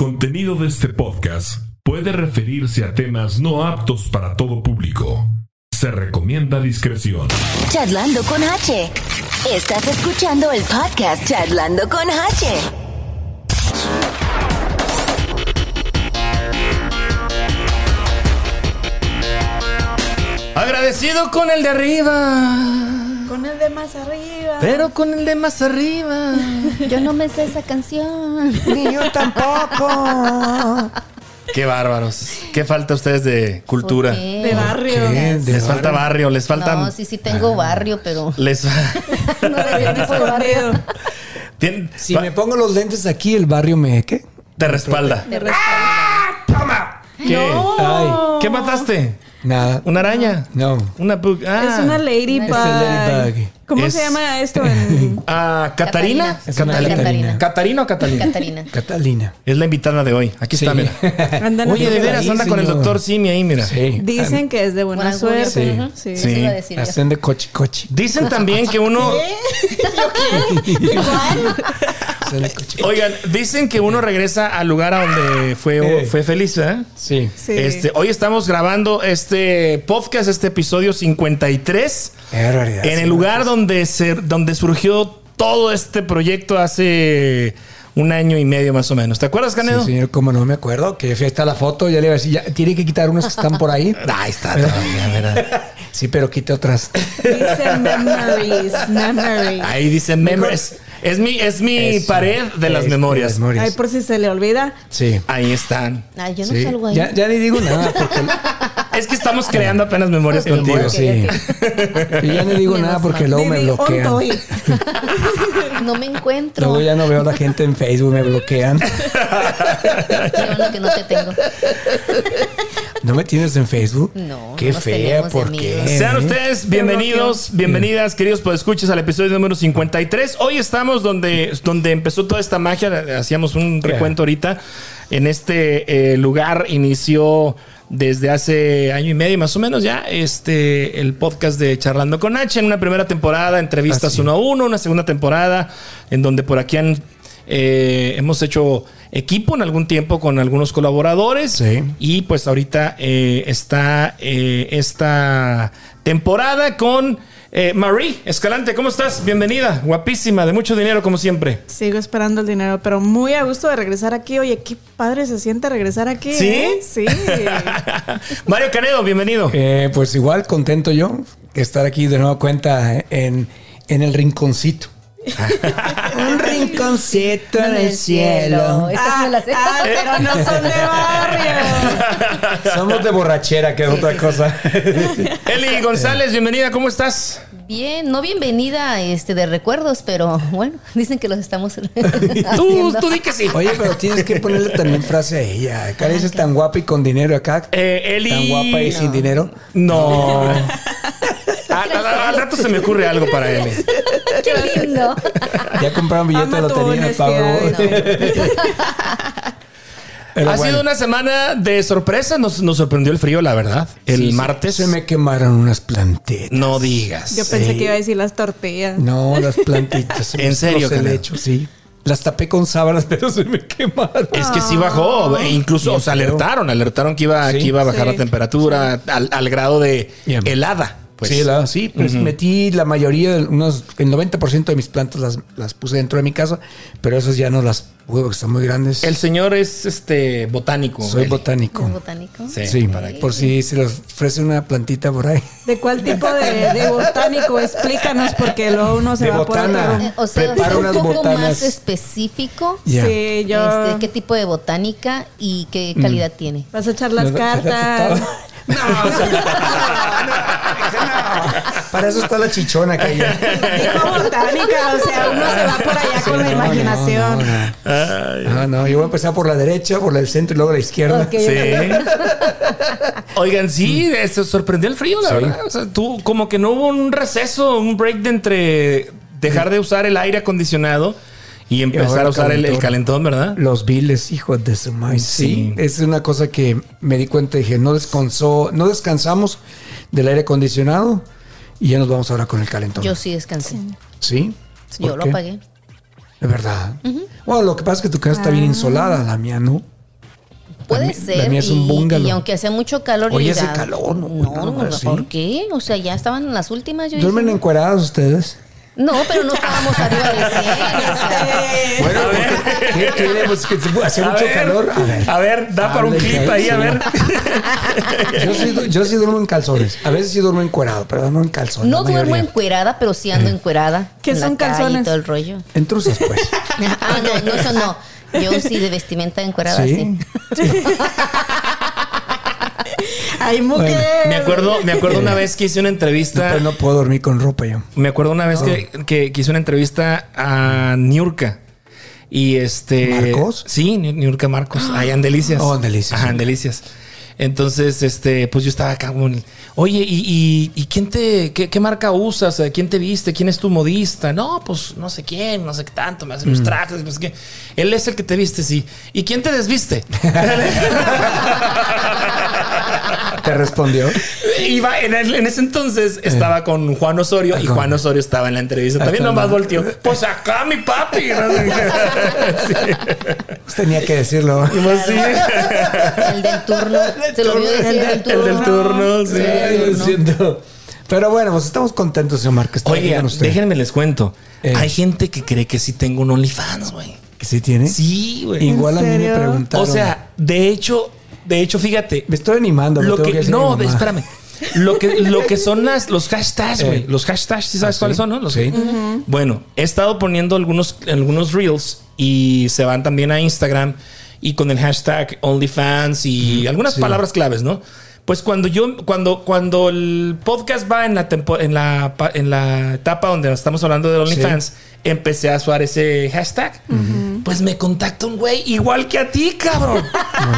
contenido de este podcast puede referirse a temas no aptos para todo público. Se recomienda discreción. Charlando con H. Estás escuchando el podcast Charlando con H. Agradecido con el de arriba. Con el de más arriba. Pero con el de más arriba. Yo no me sé esa canción. Ni yo tampoco. Qué bárbaros. ¿Qué falta a ustedes de cultura? ¿Por qué? De barrio. ¿Qué? ¿De Les falta barrio, les falta. No, sí, sí tengo barrio, pero Les no tipo de barrio. Tien- Si va- me pongo los lentes aquí, el barrio me. ¿Qué? te respalda. De respaldo. ¿Qué? Ay, ¿Qué mataste? nada. ¿Una araña? No. Una pug- ah. Es una ladybug. Ladybug. ¿Cómo Es- se llama esto? En... Ah, ¿Catarina? Catarina. Es una Catalina. Catarina. ¿Catarina o Catalina? Catarina. Catalina. Es la invitada de hoy. Aquí está, Sí. mira. Andan Oye, de veras, anda con el doctor Simi ahí, mira. Sí. Dicen que es de buena Buena suerte. Sí. Sí. Eso iba a decir yo. Hacen de cochi cochi. Dicen también que uno. Oigan, dicen que uno regresa al lugar a donde fue, Eh. fue feliz, ¿eh? Sí. Sí. Este, hoy estamos grabando este podcast, este episodio 53, Qué barbaridad. en sí, el lugar donde, se, donde surgió todo este proyecto hace un año y medio más o menos. ¿Te acuerdas, Canedo? Sí, señor, como no me acuerdo, que fui hasta la foto, ya le iba a decir, ya, tiene que quitar unos que están por ahí. Ahí está todavía, mira. Sí, pero quite otras. Dice memories. Memories. Ahí dice memories. Es mi, es mi Eso. pared de las memorias. memorias. Ay, por si se le olvida. Sí. Ahí están. Ay, yo no Sí. salgo ahí. Ya, ya ni digo nada porque Es que estamos creando apenas memorias el contigo. sí. Yo ya no digo nada porque luego me bloquean. No me encuentro. Luego ya no veo a la gente en Facebook, me bloquean. Qué bueno que no te tengo. ¿No me tienes en Facebook? No, Qué nos fea, ¿por qué? Sean ustedes bienvenidos, bienvenidas, queridos escuches al episodio número 53. Hoy estamos donde, donde empezó toda esta magia. Hacíamos un recuento ahorita. En este eh, lugar inició desde hace año y medio más o menos ya este el podcast de Charlando con H en una primera temporada, entrevistas Así. uno a uno, una segunda temporada en donde por aquí han eh, hemos hecho equipo en algún tiempo con algunos colaboradores Sí. y pues ahorita eh, está eh, esta temporada con eh, Marie Escalante. ¿Cómo estás? Bienvenida, guapísima, de mucho dinero como siempre. Sigo esperando el dinero, pero muy a gusto de regresar aquí. Oye, qué padre se siente regresar aquí. ¿Sí? ¿eh? Sí. Mario Canedo, bienvenido. Eh, pues igual contento yo que estar aquí de nueva cuenta en, en el rinconcito. Un rinconcito en el cielo. Me sé. Ah, pero no son de barrio. Somos de borrachera, que es otra cosa. Eli González, bienvenida, ¿cómo estás? Bien, no bienvenida este, de recuerdos, pero bueno, dicen que los estamos Tú, tú di que sí. Oye, pero tienes que ponerle también frase a ella. Acá dices tan guapa y con dinero acá. Eh, Eli. Tan guapa y sin dinero. No. Al, al- al rato se me ocurre algo para Eli. ¡Qué lindo! Ya compraron billete de Ama tu lotería, Pablo. Pero ha bueno, sido una semana de sorpresa. Nos, nos sorprendió el frío, la verdad. El sí, martes. Se me quemaron unas plantitas. No digas. Yo pensé que iba a decir las tortillas. No, las plantitas. ¿En serio, Los Canelo? helechos, sí. Las tapé con sábanas, pero se me quemaron. Es que sí bajó, e incluso Bien o sea, feo. alertaron, alertaron que iba, Sí. que iba a bajar Sí. la temperatura al, al grado de Bien. helada. Pues. sí, la- sí, pues metí la mayoría, de unos, el 90% de mis plantas las, las puse dentro de mi casa, pero esas ya no las pude porque están muy grandes. El señor es este botánico. Soy Eli. botánico. ¿Es botánico? Sí. Sí, para que- por si se les ofrece una plantita por ahí. ¿De cuál tipo de, de botánico? Explícanos, porque luego uno se De va por botana. otro. Eh, O sea, Preparo un unas poco botanas. más específico. Ya. Sí, yo. Este, ¿Qué tipo de botánica y qué calidad tiene? Vas a echar las no, cartas. No, no, no. Para eso está la chichona que. Dijo botánica, o sea, uno se va por allá con la imaginación. No, no, yo voy a empezar por la derecha, por del centro y luego la izquierda. Sí. Oigan, sí, se sorprendió el frío, la verdad. O sea, tú, como que no hubo un receso, un break de entre dejar de usar el aire acondicionado y empezar a usar el, el calentón. ¿verdad? Los viles, hijos de su madre. Sí. Sí. Es una cosa que me di cuenta. Dije, no descansó, no descansamos del aire acondicionado y ya nos vamos ahora con el calentón. Yo sí descansé. ¿Sí? Yo ¿Por lo qué? pagué. De verdad. Bueno, lo que pasa es que tu casa está bien insolada, la mía no. Puede ser. la mía es un y- bungalow. Y, aunque hacía mucho calor. Oye, ese calor, no, No, más, sí. ¿por qué? O sea, ya estaban en las últimas. Yo ¿Duermen dije, encuerados ustedes? No, pero no estábamos arriba de 100. o sea, Bueno, ¿qué queremos? ¿Que se- hace mucho ver. calor? A ver. A ver, da para un clip ahí, a ver. Yo sí, yo sí duermo en calzones. A veces sí duermo encuerado, pero no en calzones. no duermo encuerada, pero sí ando encuerada. ¿Qué en son calle y calzones? todo el rollo. En truzas, pues. Ah, no, no, eso no. Yo sí de vestimenta encuerada, sí. Sí. Ay, mujer. Me acuerdo, me acuerdo una vez que hice una entrevista. Después no puedo dormir con ropa yo. Me acuerdo una vez que, que, que hice una entrevista a Niurka. Y este. ¿Marcos? Sí, Ni- Niurka Marcos. Allá en Delicias. Oh, en Delicias, Ajá, en Delicias. Entonces, este, pues yo estaba acá como, oye, ¿y, y, y quién te, qué, qué marca usas? ¿Quién te viste? ¿Quién es tu modista? No, pues no sé quién, no sé qué tanto, me hace Mm. los trajes, no sé qué. Él es el que te viste, sí. ¿Y quién te desviste? ¿Te respondió? Iba en, el- en ese entonces estaba con Juan Osorio y Ajá. Juan Osorio estaba en la entrevista. También Ajá. nomás volteó. Pues acá mi papi. Sí. Pues tenía que decirlo. Y pues sí. El del turno. Se lo olvidó decir el del El turno. del turno, sí. Ay, lo siento. Pero bueno, pues estamos contentos, señor Márquez. está Oye, con usted. déjenme les cuento. Eh. Hay gente que cree que sí tengo un OnlyFans, güey. ¿Que sí tiene? Sí, güey. Igual a mí me preguntaron. O sea, de hecho, de hecho, fíjate. me estoy animando. Lo que, no, mamá. espérame. Lo que, lo que son las, los hashtags, güey. Eh. Los hashtags, ¿sí sabes ¿Ah, sí? cuáles son, no? Los- Sí. Bueno, he estado poniendo algunos, algunos reels y se van también a Instagram y con el hashtag OnlyFans y algunas sí. palabras claves, ¿no? Pues cuando yo, cuando, cuando el podcast va en la, tempo- en la, en la etapa donde estamos hablando de OnlyFans, empecé a usar ese hashtag. Pues me contacta un güey igual que a ti, cabrón.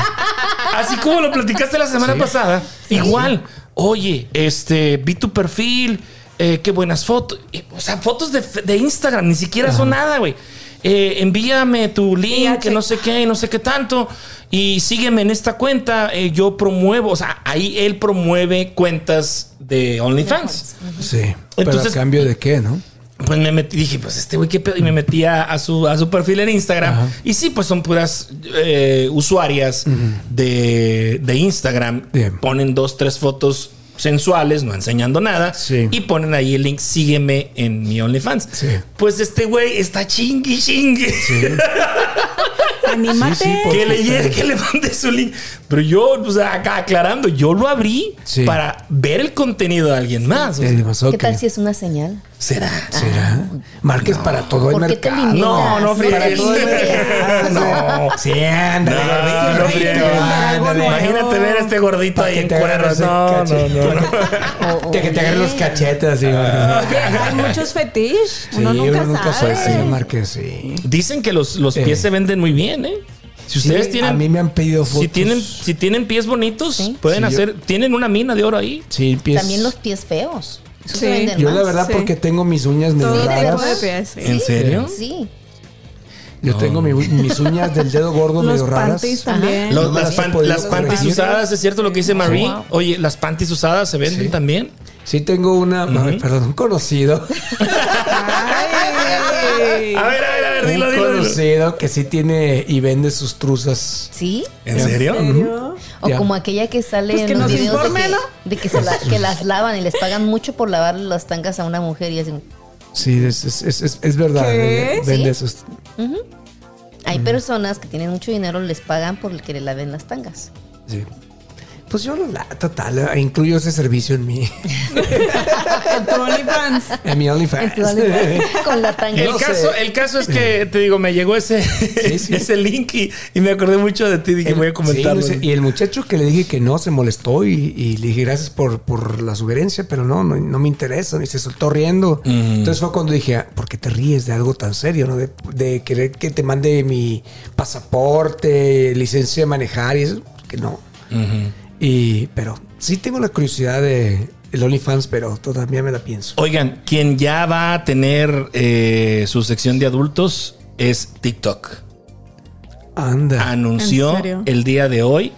Así como lo platicaste la semana pasada, igual. Oye, este, vi tu perfil, eh, qué buenas fotos. Eh, O sea, fotos de, de Instagram, ni siquiera son nada, güey. Eh, envíame tu link, que no sé qué, no sé qué tanto. Y sígueme en esta cuenta. eh, yo promuevo, o sea, ahí él promueve cuentas de OnlyFans. Sí. Pero Entonces- a cambio de qué, ¿no? Pues me metí, dije, pues este güey, qué pedo. Y me metí a, a su, a su perfil en Instagram. Ajá. Y sí, pues son puras eh, usuarias de, de Instagram. Bien. Ponen dos, tres fotos sensuales, no enseñando nada. Sí. Y ponen ahí el link, sígueme en mi OnlyFans. Sí. Pues este güey está chingui, chingue. Anímate. Sí, sí, por- Que le llegue, que le mande su link. Pero yo, o sea, acá aclarando, yo lo abrí Sí. para ver el contenido de alguien más. o sea, pues, ok. ¿Qué tal si es una señal? ¿Será? ¿Será? Márquez para todo el ¿Por qué te mercado. No, no friegues. No. Sí, ándale, No, gordito, no gordito, friegues. ándale. Imagínate ver a este gordito ahí en el No, no, no. que te agarren los cachetes así. Oye, hay muchos fetiches. Sí, uno nunca nunca sabe. Márquez, sí. Dicen que los, los pies se venden muy bien, ¿eh? Si ustedes Sí, tienen. A mí me han pedido fotos. si tienen, si tienen pies bonitos, Sí. pueden Sí, yo- hacer. Tienen una mina de oro ahí. Sí, pies. También los pies feos. Sí. se venden Yo más. la verdad Sí. porque tengo mis uñas medio Todo raras. tipo de pies, sí. ¿En serio? Sí. Yo tengo mi- mis uñas del dedo gordo Los medio raras. panties también. Los- No me las, pan- las panties usadas, es cierto lo que dice Marie. Wow. Oye, las panties usadas se venden Sí. también. Sí tengo una, perdón, un conocido. Ay. A ver, a ver, a ver, un dilo, dilo, dilo. conocido que sí tiene y vende sus truzas. ¿Sí? ¿En serio? ¿Serio? O como aquella que sale Pues en que los nos videos informe, de que, ¿no? de que, se la- que las lavan y les pagan mucho por lavar las tangas a una mujer y así. Sí, es, es, es, es- es verdad. ¿Qué? Vende ¿Sí? sus. Hay personas que tienen mucho dinero, les pagan por el que le laven las tangas. Sí. Pues yo, la total, eh, incluyo ese servicio en mi, En tu OnlyFans. en mi OnlyFans. Con la tanga. El No sé. caso, el caso es que, te digo, me llegó ese, sí. ese link y, y me acordé mucho de ti. Dije, voy a Sí, comentarlo. sé, y el muchacho que le dije que no se molestó y, y le dije gracias por, por la sugerencia, pero no, no, no me interesa, y se soltó riendo. Entonces fue cuando dije, ah, ¿por qué te ríes de algo tan serio? ¿no? De, de querer que te mande mi pasaporte, licencia de manejar y eso, que no. Y, pero sí tengo la curiosidad de el OnlyFans, pero todavía me la pienso. Oigan, quien ya va a tener eh, su sección de adultos es TikTok. Anda. Anunció el día de hoy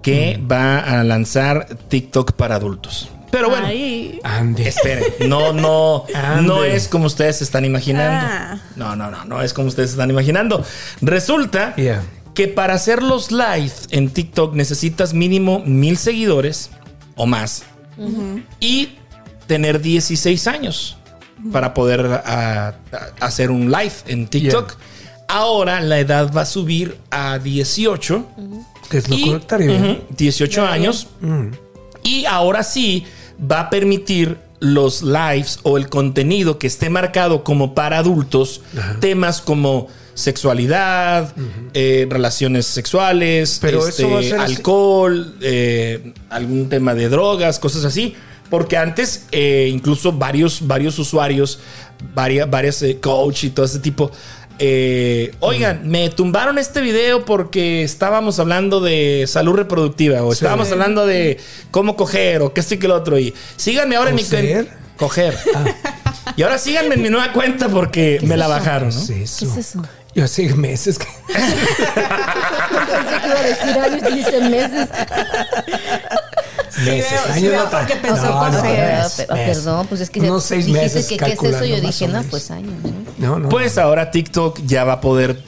que va a lanzar TikTok para adultos. Pero bueno, Ahí. Ande. esperen, no, no, Ande. no es como ustedes se están imaginando. Ah. No, no, no, no es como ustedes se están imaginando. Resulta Yeah. Que para hacer los live en TikTok necesitas mínimo mil seguidores o más y tener 16 años para poder ah, a- hacer un live en TikTok. Ahora la edad va a subir a 18. Que es lo y-. Ujú, 18 años. Y ahora sí va a permitir los lives o el contenido que esté marcado como para adultos, temas como sexualidad, eh, relaciones sexuales, Pero este, eso va a ser así. alcohol, eh, algún tema de drogas, cosas así. Porque antes, eh, incluso varios, varios usuarios, varias, varias eh, coach y todo ese tipo, eh, oigan, me tumbaron este video porque estábamos hablando de salud reproductiva o estábamos hablando de cómo coger o qué esto y que lo otro. Y síganme ahora en mi cuenta. Coger. Y ahora síganme en mi nueva cuenta porque me la eso? bajaron, ¿no? ¿Qué es ¿Qué eso? Yo hace meses que. Pensé que iba a decir años, dice meses. meses, sí años veo no tan- porque pensó no, con no, seis. Mes, pero- mes. perdón, pues es que Unos seis dijiste meses que qué es eso. Yo dije, no, pues años, ¿no? No, no. Pues ahora TikTok ya va a poder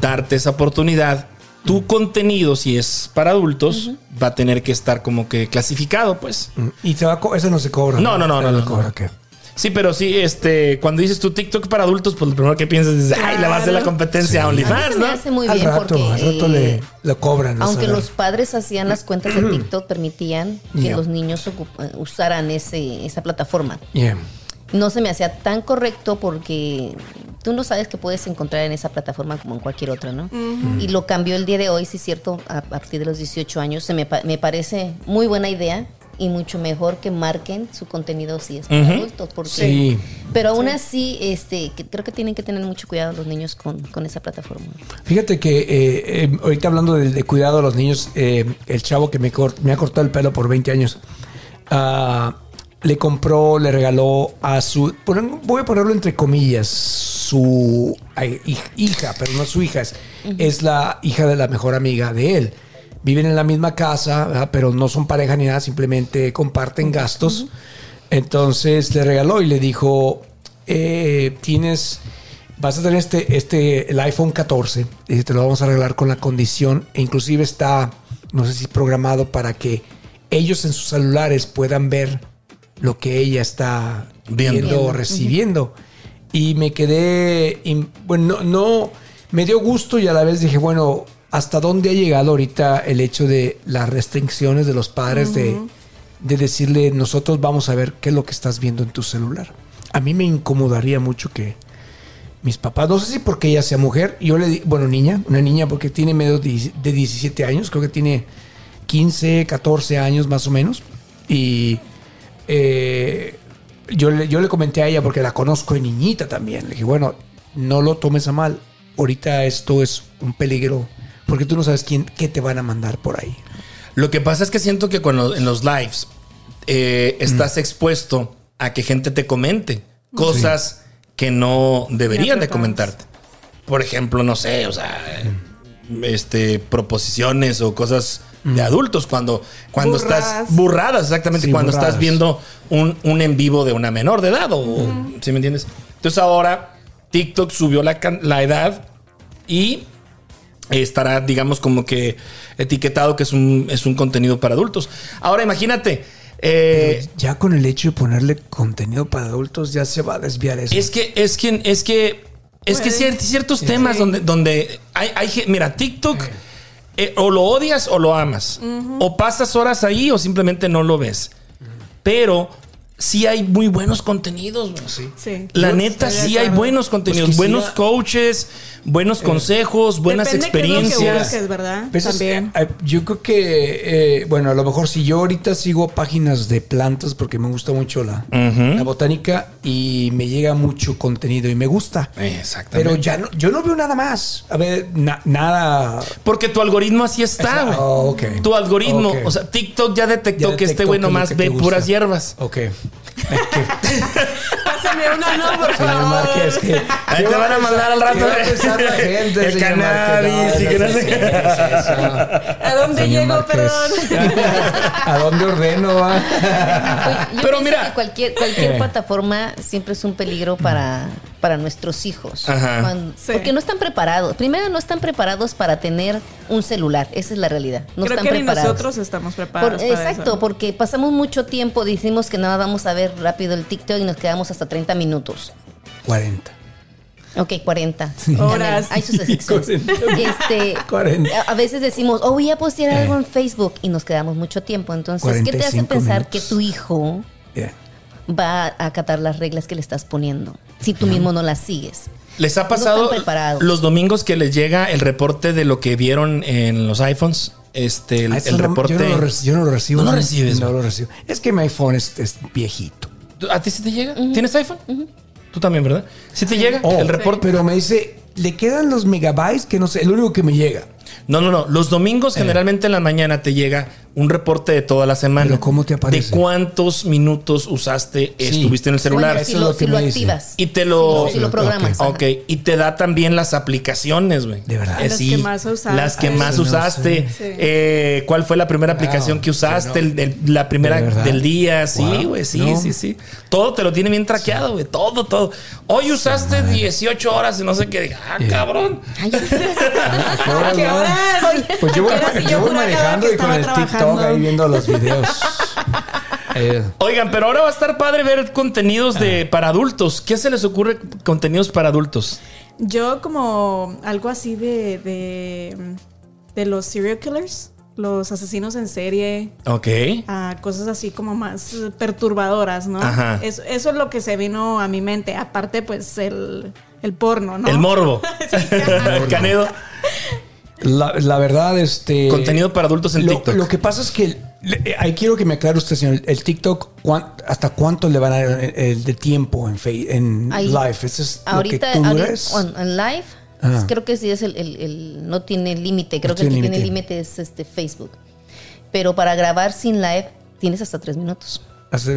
darte esa oportunidad. Tu contenido, si es para adultos, va a tener que estar como que clasificado, pues. Y se va a eso no se cobra. No, no, no, no, no, cobra, no. Sí, pero sí, este, cuando dices tu TikTok para adultos, pues lo primero que piensas es, ay, le va a hacer la Claro. competencia a A OnlyFans, me ¿no? hace muy al bien rato, porque al rato le, eh, lo cobran. aunque los padres hacían las cuentas de TikTok permitían que Yeah. los niños eh, usaran ese, esa plataforma. Yeah. No se me hacía tan correcto porque tú no sabes que puedes encontrar en esa plataforma como en cualquier otra, ¿no? Y lo cambió el día de hoy, sí es cierto, a partir de los 18 años. Se me, pa- me parece muy buena idea y mucho mejor que marquen su contenido si es para adultos. Porque, Sí. Pero aún así, este, que- creo que tienen que tener mucho cuidado los niños con, con esa plataforma. Fíjate que eh, eh, ahorita hablando de, de cuidado de los niños, eh, el chavo que me, cort- me ha cortado el pelo por 20 años, ah, le compró, le regaló a su, ponen- voy a ponerlo entre comillas, su hija, pero no su hija, es, es la hija de la mejor amiga de él. Viven en la misma casa, ¿verdad? pero no son pareja ni nada, simplemente comparten gastos. Entonces le regaló y le dijo, eh, tienes, vas a tener este, este, el iPhone 14, y te lo vamos a regalar con la condición, e inclusive está, no sé si programado para que ellos en sus celulares puedan ver lo que ella está Viendo. viendo o recibiendo. Y me quedé, bueno, no, no, me dio gusto y a la vez dije, bueno, ¿hasta dónde ha llegado ahorita el hecho de las restricciones de los padres de, de decirle, nosotros vamos a ver qué es lo que estás viendo en tu celular? A mí me incomodaría mucho que mis papás, no sé si porque ella sea mujer, yo le di, bueno, niña, una niña porque tiene medio de de 17 años, creo que tiene 15, 14 años más o menos. Y eh, yo, le, yo le comenté a ella porque la conozco de niñita también. Le dije, bueno, no lo tomes a mal. Ahorita esto es un peligro porque tú no sabes quién, qué te van a mandar por ahí. Lo que pasa es que siento que cuando en los lives eh, estás Mm. expuesto a que gente te comente cosas que no deberían de comentarte. Por ejemplo, no sé, o sea, este proposiciones o cosas de adultos cuando cuando estás Burradas. exactamente Sí, cuando burradas. estás viendo un, un en vivo de una menor de edad o ¿sí me entiendes? Entonces ahora TikTok subió la, la edad y estará, digamos, como que etiquetado que es un, es un contenido para adultos. Ahora imagínate, eh, ya con el hecho de ponerle contenido para adultos ya se va a desviar eso. es que, es que, es que, es que cier- ciertos temas donde, donde hay, hay, mira, TikTok, eh, o lo odias o lo amas, o pasas horas ahí o simplemente no lo ves. Pero sí hay muy buenos contenidos. güey. Sí. La Yo neta, sí hay buenos contenidos, Pues quisiera- buenos coaches, buenos consejos, buenas Depende que experiencias. busques, ¿verdad? Pues es- También. eh, yo creo que, eh, bueno, a lo mejor si yo ahorita sigo páginas de plantas porque me gusta mucho la, la botánica y me llega mucho contenido y me gusta. Exactamente. Pero ya no, yo no veo nada más. A ver, na- nada. Porque tu algoritmo así está, güey. Oh, ok. Tu algoritmo, o sea, TikTok ya detectó Ya que este güey nomás que ve puras hierbas. Ok. Pásame una, no, por Señor favor. Márquez, que. Ahí te van a mandar al rato. ¿Qué va a pensar la gente, El señor cannabis y que no sé. ¿A dónde Señor llego, Márquez. perdón? ¿A dónde ordeno? va? Yo Pero mira. que cualquier, cualquier Eh. plataforma siempre es un peligro para, para nuestros hijos. Ajá. Cuando- Sí. Porque no están preparados. Primero, no están preparados para tener un celular. Esa es la realidad. No Creo están que ni preparados. nosotros estamos Por- preparados. para exacto, eso. porque pasamos mucho tiempo, decimos que nada vamos a ver rápido el TikTok y nos quedamos hasta 30 minutos. 40. Ok, 40. Horas. Hay sus excepciones. Este, 40. a- veces decimos, oh, voy a postear algo en Facebook y nos quedamos mucho tiempo. Entonces, ¿qué te hace 45 pensar minutos. que tu hijo Yeah. va a acatar las reglas que le estás poniendo si tú mismo no las sigues? ¿Les ha pasado los domingos que les llega el reporte de lo que vieron en los iPhones? Este, el, Ah, eso el no- reporte. Yo no, lo, reci- yo no lo recibo. ¿No lo recibes, No lo recibo. Es que mi iPhone es, es viejito. ¿A ti sí te llega? ¿Tienes iPhone? Tú también, ¿verdad? ¿Sí te llega Oh, el reporte? Pero me dice, le quedan los megabytes que no sé, el único que me llega. No, no, no. Los domingos Eh. generalmente en la mañana te llega un reporte de toda la semana. Pero ¿cómo te aparece? De cuántos minutos usaste, Sí. estuviste en el celular. Bueno, eso si es lo, lo que si lo me dice. activas. Y te lo... Si lo, si lo programas. Ok, y te da también las aplicaciones, güey. De verdad. Eh, Las sí, que más usaste. Las que más no usaste. sé. Eh, ¿Cuál fue la primera aplicación que usaste? El- el- la primera ¿De del día. Sí, Wow. güey, sí, No. sí, sí. Todo te lo tiene bien traqueado, güey. Todo, todo. Hoy usaste 18 horas y no sé qué. Ah, cabrón. Ay, ya- ¿A qué horas? Pues yo voy, manejando y con el TikTok ahí viendo los videos. Eh, Oigan, pero ahora va a estar padre ver contenidos de para adultos. ¿Qué se les ocurre contenidos para adultos? Yo como algo así de, de, de los serial killers, los asesinos en serie, Ok. a cosas así como más perturbadoras, ¿no? Ajá. Eso, eso es lo que se vino a mi mente. Aparte, pues, el, el porno, ¿no? El morbo. Canedo. La, la verdad, este. Contenido para adultos en lo, TikTok. Lo que pasa es que le- ahí quiero que me aclare usted, señor. El TikTok, ¿cuán- ¿hasta cuánto le van a dar el, el de tiempo en, fe- en Ahí- live? Eso es ahorita, lo que tú ahorita- eres. on- en live, Ah. creo que sí es el, el- el- no tiene límite, creo No que el que tiene límite. es este Facebook. Pero para grabar sin live tienes hasta tres minutos. Así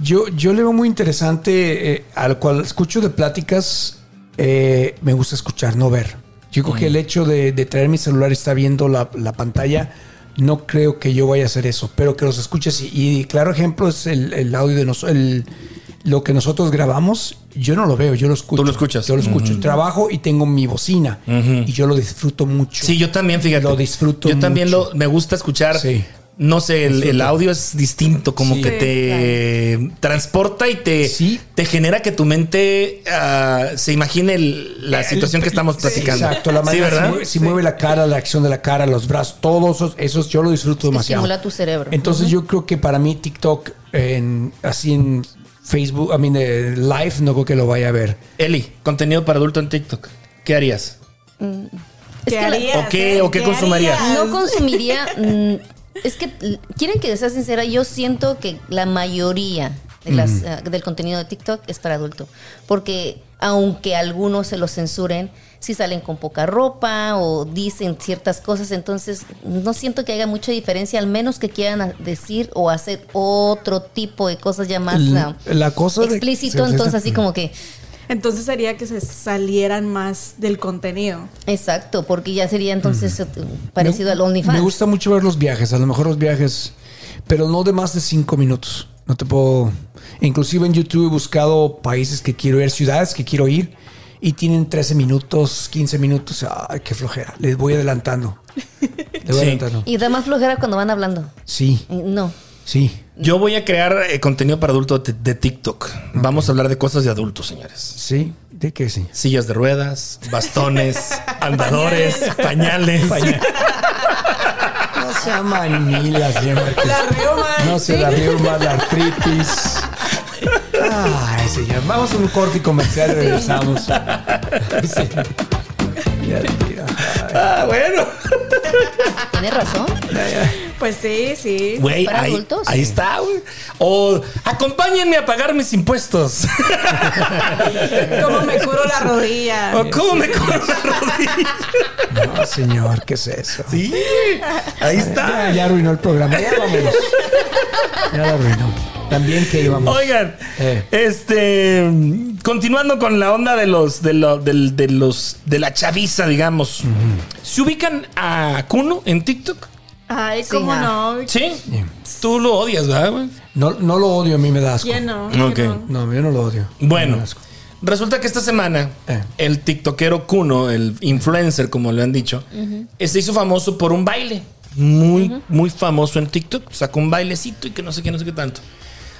yo, yo le veo muy interesante, eh, al cual escucho de pláticas, eh, me gusta escuchar, no ver. Yo creo que el hecho de, de traer mi celular y estar viendo la, la pantalla, no creo que yo vaya a hacer eso, pero que los escuches. Y, y claro ejemplo es el, el audio de nosotros, lo que nosotros grabamos, yo no lo veo, yo lo escucho. Tú lo escuchas. Yo lo escucho. Trabajo y tengo mi bocina y yo lo disfruto mucho. Sí, yo también, fíjate. Lo disfruto Yo también mucho. lo, me gusta escuchar. Sí. No sé, el, el audio es distinto, como Sí. que te transporta y te, Sí. te genera que tu mente ah, se imagine el- la situación que estamos platicando. Exacto, la sí, manera, si ¿verdad? mueve, si mueve la cara, la acción de la cara, los brazos, todos esos, esos yo lo disfruto demasiado. Estimula tu cerebro. Entonces yo creo que para mí TikTok, en, así en Facebook, I mean, eh, live, no creo que lo vaya a ver. Eli, contenido para adulto en TikTok. ¿Qué harías? Es ¿Qué que la- harías, ¿O qué- eh? o qué consumirías? harías? no consumiría. mm, es que quieren que sea sincera. Yo siento que la mayoría de las, ah, del contenido de TikTok es para adulto. Porque aunque algunos se lo censuren, si salen con poca ropa o dicen ciertas cosas, entonces no siento que haya mucha diferencia, al menos que quieran decir o hacer otro tipo de cosas ya más ah, la cosa explícito. sí, sí, entonces sí. así como que Entonces sería que se salieran más del contenido. exacto, porque ya sería entonces eh, parecido Me- al OnlyFans. Me gusta mucho ver los viajes, a lo mejor los viajes, pero no de más de cinco minutos. No te puedo. Inclusive en YouTube he buscado países que quiero ir, ciudades que quiero ir, y tienen 13 minutos, 15 minutos. Ay, qué flojera. Les voy adelantando. Les voy Sí. adelantando. Y da más flojera cuando van hablando. Sí, Eh, No. Sí. Yo voy a crear eh, contenido para adulto de, de TikTok. Vamos a hablar de cosas de adultos, señores. Sí, ¿de qué sí? Sillas de ruedas, bastones, andadores, pañales. No sea manila, señor Márquez. La reuma. No se la reuma, la artritis. Ay, señor. Vamos a un corte y comercial y regresamos. Sí. Ya. Ah, bueno. Tienes razón. Pues sí, sí. Güey, ¿Para ahí, adultos? ahí está, güey. O acompáñenme a pagar mis impuestos. ¿Cómo me curo la rodilla? o cómo me cobro la rodilla. No, señor, ¿qué es eso? Sí, ahí Ya, está. ya arruinó el programa. Ya vámonos. Ya lo arruinó. También que íbamos. Oigan, Eh. este, continuando con la onda de los, de, lo- de los, de la chaviza, digamos. ¿Se ubican a Kuno en TikTok? Ay, cómo no. Sí. Tú lo odias, ¿verdad, güey? No, no lo odio, a mí me da asco. ¿Quién no? Ok. ¿Quién no? Yo no lo odio. Bueno, resulta que esta semana Eh. el tiktokero Kuno, el influencer, como le han dicho, se hizo famoso por un baile. Muy, muy famoso en TikTok. Sacó un bailecito y que no sé qué, no sé qué tanto.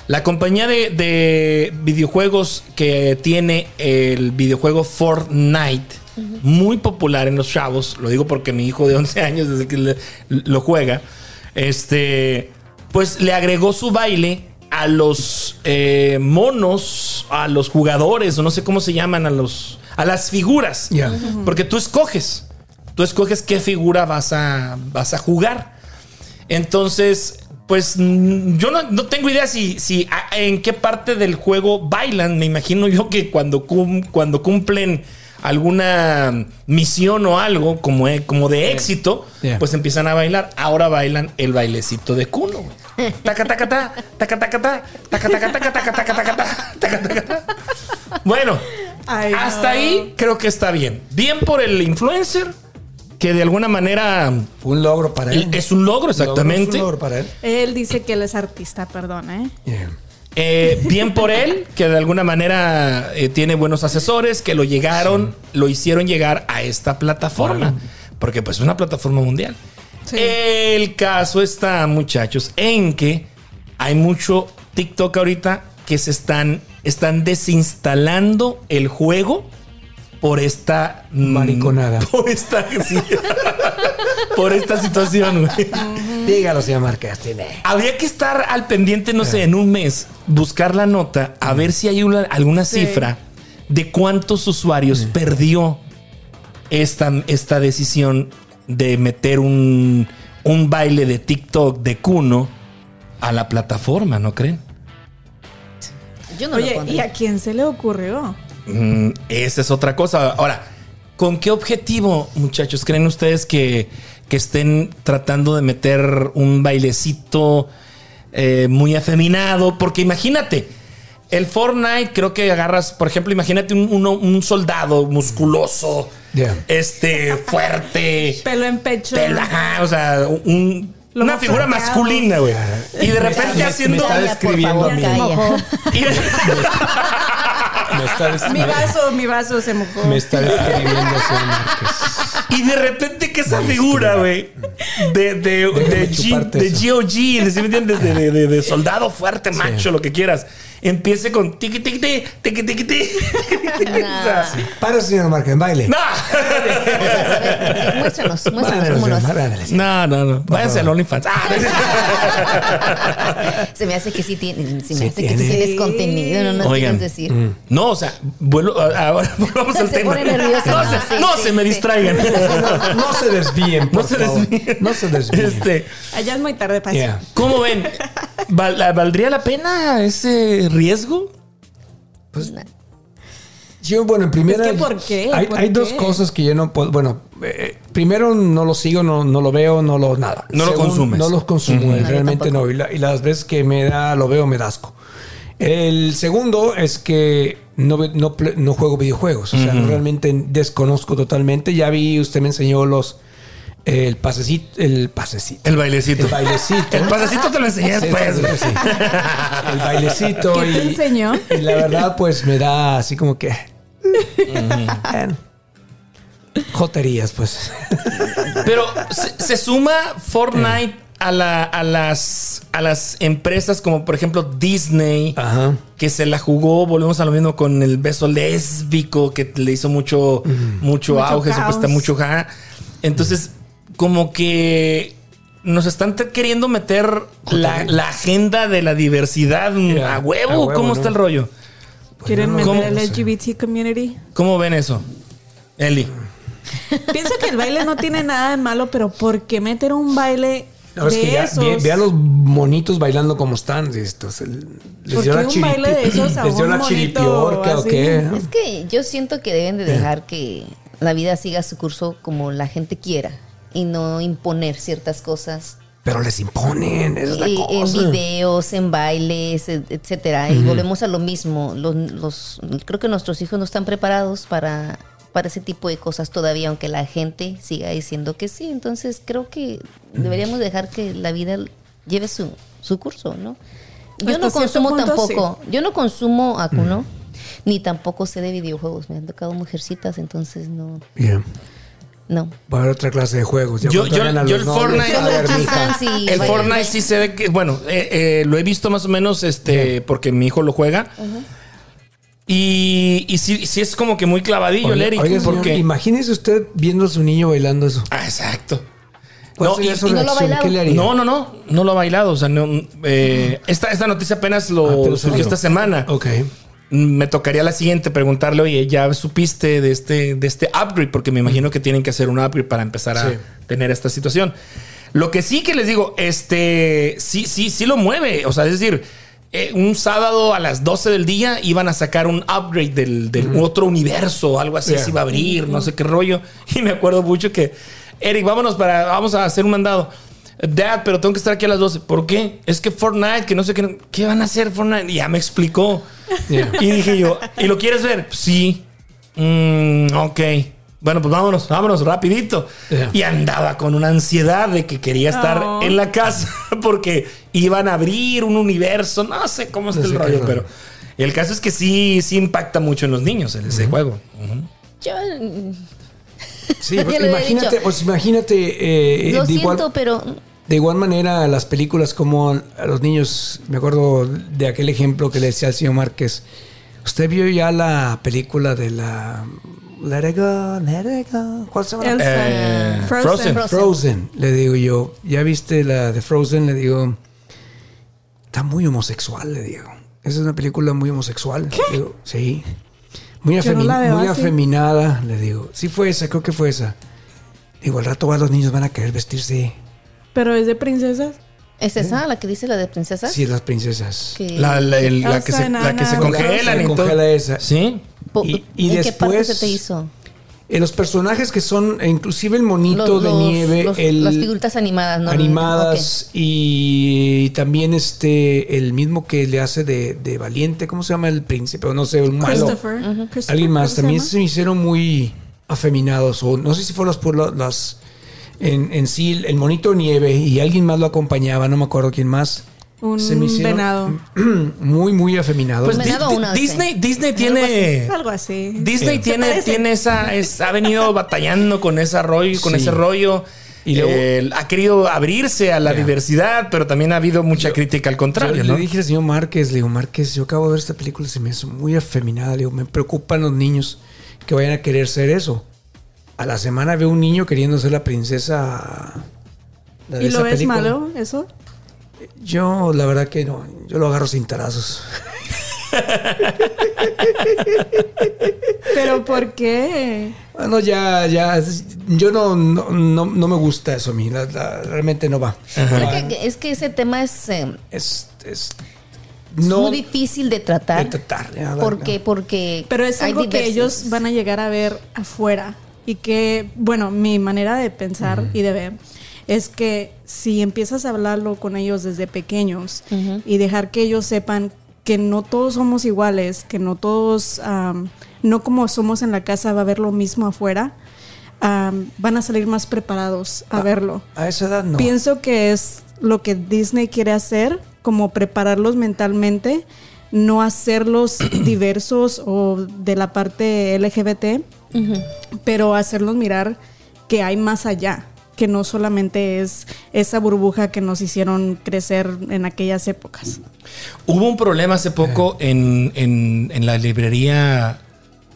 La compañía de, de videojuegos que tiene el videojuego Fortnite, muy popular en los chavos, lo digo porque mi hijo de 11 años, desde que le- lo juega, este, pues le agregó su baile a los eh, monos, a los jugadores, o no sé cómo se llaman, a los, a las figuras. Porque tú escoges, tú escoges qué figura vas a, vas a jugar. Entonces, pues mm, yo no, no tengo idea si, si a- en qué parte del juego bailan. Me imagino yo que cuando, cum- cuando cumplen alguna misión o algo como, e- como de éxito, Yeah. pues empiezan a bailar. Ahora bailan el bailecito de culo. Taca, taca, ta, taca, taca, ta, taca, taca, taca, taca, taca, taca, ta, taca, taca, ta. Bueno, Ay, no. hasta ahí creo que está bien. Bien por el influencer, que de alguna manera Fue un logro para él. es un logro, exactamente. Es un logro para él. Él dice que él es artista, perdón, ¿eh? Yeah. Eh, bien por él, que de alguna manera eh, tiene buenos asesores, que lo llegaron, lo hicieron llegar a esta plataforma. Porque pues es una plataforma mundial. Sí. El caso está, muchachos, en que hay mucho TikTok ahorita que se están, están desinstalando el juego por esta mm, Mariconada. Por esta, sí. por esta situación, güey. Dígalo, señor Márquez. Tiene. Habría que estar al pendiente, no sé, en un mes, buscar la nota, a ver si hay una- alguna Sí. cifra de cuántos usuarios perdió esta, esta decisión de meter un, un baile de TikTok de Kuno a la plataforma, ¿no creen? Yo no lo Oye, ¿y a quién se le ocurrió? Mm, esa es otra cosa. Ahora, ¿con qué objetivo, muchachos, creen ustedes que, que estén tratando de meter un bailecito eh, muy afeminado? Porque imagínate, el Fortnite creo que agarras, por ejemplo, imagínate un, soldado musculoso, Yeah. este, fuerte. Pelo en pecho. pelo, ajá, o sea, un- una figura masculina, güey. Y de repente me- haciendo... me está describiendo a mí. Y de- Me está, des- Mi vaso, mi vaso se mojó. me está describiendo, señor Márquez. Y de repente que esa figura, güey, de, de, de, Déjame G- de. GOG, de, ¿sí me entiendes? De, de- de- de soldado fuerte, macho, lo que quieras, empiece con tiqui tiqui tiqui tiqui tiqui tiqui. Para, señor Márquez, baile. No, muéstranos, muéstranos cómo lo hace. no, no, no. Váyanse al OnlyFans. Ah, Se me hace que sí tiene, se me hace que sí tiene. tienes contenido, no nos Oigan. quieres decir. No, o sea, vuelo, ahora volvamos al tema. No, se, me distraigan. No se desvíen, No se desvíen. No se desvíen. Este, Allá es muy tarde para Yeah. ¿Cómo ven? ¿Val- ¿Valdría la pena ese riesgo? Yo, bueno, en primera. Es que, ¿por qué? Hay, ¿Por hay dos cosas que yo no puedo. Bueno, eh, primero no lo sigo, no, no lo veo, no lo nada. No lo consumes. No lo consumo, eh, realmente no. Y, la- y las veces que me da, lo veo, me da asco. El segundo es que no, no, no juego videojuegos. O sea, realmente desconozco totalmente. Ya vi, usted me enseñó los. El pasecito. El pasecito. El bailecito. El bailecito. El pasecito te lo enseñé Sí, después. sí, güey. sí. El bailecito. ¿Qué te y- enseñó? Y la verdad, pues me da así como que. Joterías, pues. Pero se, se suma Fortnite a, la- a las, a las empresas como por ejemplo Disney, Ajá. que se la jugó, volvemos a lo mismo con el beso lésbico, que le hizo mucho, mucho, Mucho auge, supuesta, mucho ja. Entonces, como que nos están queriendo meter la, la agenda de la diversidad a, huevo. a huevo, ¿Cómo ¿no? está el rollo? ¿Quieren no, meter el LGBT community? ¿Cómo ven eso? Eli. Pienso que el baile no tiene nada de malo, pero ¿por qué meter un baile No, es de que ya, ve, ve a los monitos bailando como están. Estos, el- les ¿Por dio qué la un baile de esos a les dio un la monito chiripiorca o qué. Es que yo siento que deben de dejar que la vida siga su curso como la gente quiera y no imponer ciertas cosas Pero les imponen, esa es la Eh, en cosa. videos, en bailes, et- etcétera. Y volvemos a lo mismo. Los, los- creo que nuestros hijos no están preparados para, para ese tipo de cosas todavía, aunque la gente siga diciendo que sí. Entonces creo que deberíamos dejar que la vida lleve su, su curso, ¿no? Yo Hasta no consumo punto, tampoco, yo no consumo Akuno, ni tampoco sé de videojuegos. Me han tocado mujercitas, entonces no, Bien. No. Va a haber otra clase de juegos. Ya Yo- yo- yo el Fortnite- ver, El vaya- Fortnite sí se ve que, bueno, eh, eh, lo he visto más o menos, este, porque mi hijo lo juega. Y, y sí, sí es como que muy clavadillo el Oiga, Eric. señor, porque, imagínese usted viendo a su niño bailando eso. Ah, exacto. ¿Cuál No, sería y- su y no. No, no, no, no lo ha bailado. O sea, no, eh, esta, esta noticia apenas lo Ah, surgió esta semana. Ok. Me tocaría la siguiente preguntarle, oye, ¿ya supiste de este, de este upgrade? Porque me imagino que tienen que hacer un upgrade para empezar a Sí. tener esta situación. Lo que sí que les digo, este, sí, sí, sí lo mueve. O sea, es decir, eh, un sábado a las 12 del día iban a sacar un upgrade del, del otro universo, algo así, Yeah. se iba a abrir, no sé qué rollo. Y me acuerdo mucho que, Eric, vámonos para, vamos a hacer un mandado. Dad, pero tengo que estar aquí a las 12. ¿Por qué? Es que Fortnite, que no sé qué. ¿Qué van a hacer Fortnite? Y ya me explicó. Yeah. Y dije yo, ¿y lo quieres ver? Sí. Mm, ok. Bueno, pues vámonos, vámonos, rapidito. Yeah. Y andaba con una ansiedad de que quería estar Oh. en la casa porque iban a abrir un universo. No sé cómo está No el sé qué rollo, pero el caso es que sí, sí impacta mucho en los niños en ese juego. Ujú. Yo, Sí, pues, imagínate, pues imagínate eh, lo de, igual, siento, pero de igual manera las películas como a los niños, me acuerdo de aquel ejemplo que le decía al señor Márquez. ¿Usted vio ya la película de la Let it go, let it go? ¿Cuál se llama? Eh, Frozen. Frozen. Frozen. Frozen, le digo yo. ¿Ya viste la de Frozen? Le digo. Está muy homosexual, le digo. Esa es una película muy homosexual. ¿Qué? Digo, sí. Muy, no afeminada, le digo. Sí fue esa, creo que fue esa. Digo, al rato va, los niños van a querer vestirse. Pero es de princesas. ¿es esa la que dice la de princesa? Sí, las princesas. Que- La, la- el- la que se, la que se congelan Se congela esa. Sí. y- y ¿En qué parte después- se te hizo? Eh, los personajes que son, e inclusive el monito Los- de los- nieve, los- el- las figuritas animadas, ¿no? animadas y también este el mismo que le hace de, de valiente, ¿cómo se llama el príncipe? O no sé, un malo. Christopher. Christopher, Alguien más ¿cómo se también se me hicieron muy afeminados o no sé si fueron las por las en, en sí el, el monito de nieve y alguien más lo acompañaba, no me acuerdo quién más. Un Se me hicieron venado. muy muy afeminados. Pues Di- una vez, Disney, Disney Algo tiene. Algo así. Disney tiene, tiene esa, es- ha venido batallando con ese rollo, con Sí. ese rollo. Y luego- Eh, ha querido abrirse a la diversidad, pero también ha habido mucha crítica al Yo contrario, le dije al señor Márquez, le digo, Márquez, yo acabo de ver esta película, se me hizo muy afeminada. Le digo, me preocupan los niños que vayan a querer ser eso. A la semana veo un niño queriendo ser la princesa. la ¿Y lo esa ves película. malo eso? Yo, la verdad que no. Yo lo agarro sin tarazos. ¿Pero por qué? Bueno, ya, ya. Yo no, no, no, no me gusta eso a mí. la- la- realmente no va. Que- es que ese tema es eh, Es. es no, muy difícil de tratar. de tratar, ya, porque, no. porque Pero es algo que ellos van a llegar a ver afuera. Y que, bueno, mi manera de pensar y de ver es que si empiezas a hablarlo con ellos desde pequeños y dejar que ellos sepan que no todos somos iguales, que no todos, am, no como somos en la casa, va a haber lo mismo afuera, van a salir más preparados a verlo. A esa edad no. Pienso que es lo que Disney quiere hacer, como prepararlos mentalmente, no hacerlos diversos o de la parte LGBT, pero hacerlos mirar que hay más allá, que no solamente es esa burbuja que nos hicieron crecer en aquellas épocas. Hubo un problema hace poco en, en, en la librería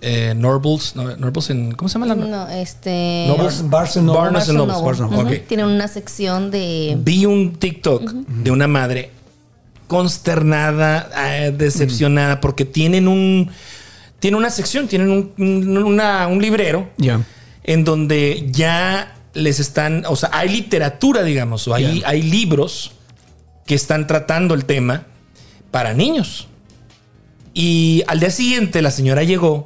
eh, Norbles, no, Norbles en, ¿cómo se llama la? No, este. Nobles? Barnes and Noble. Barnes Nobles. Noble. Barnes and- Ujú. ok. Tienen una sección de. Vi un TikTok de una madre consternada, eh, decepcionada, porque tienen un. Tiene una sección, tienen un, un- una- un librero Ya. en donde ya les están, o sea, hay literatura, digamos, o hay, hay libros que están tratando el tema para niños. Y al día siguiente la señora llegó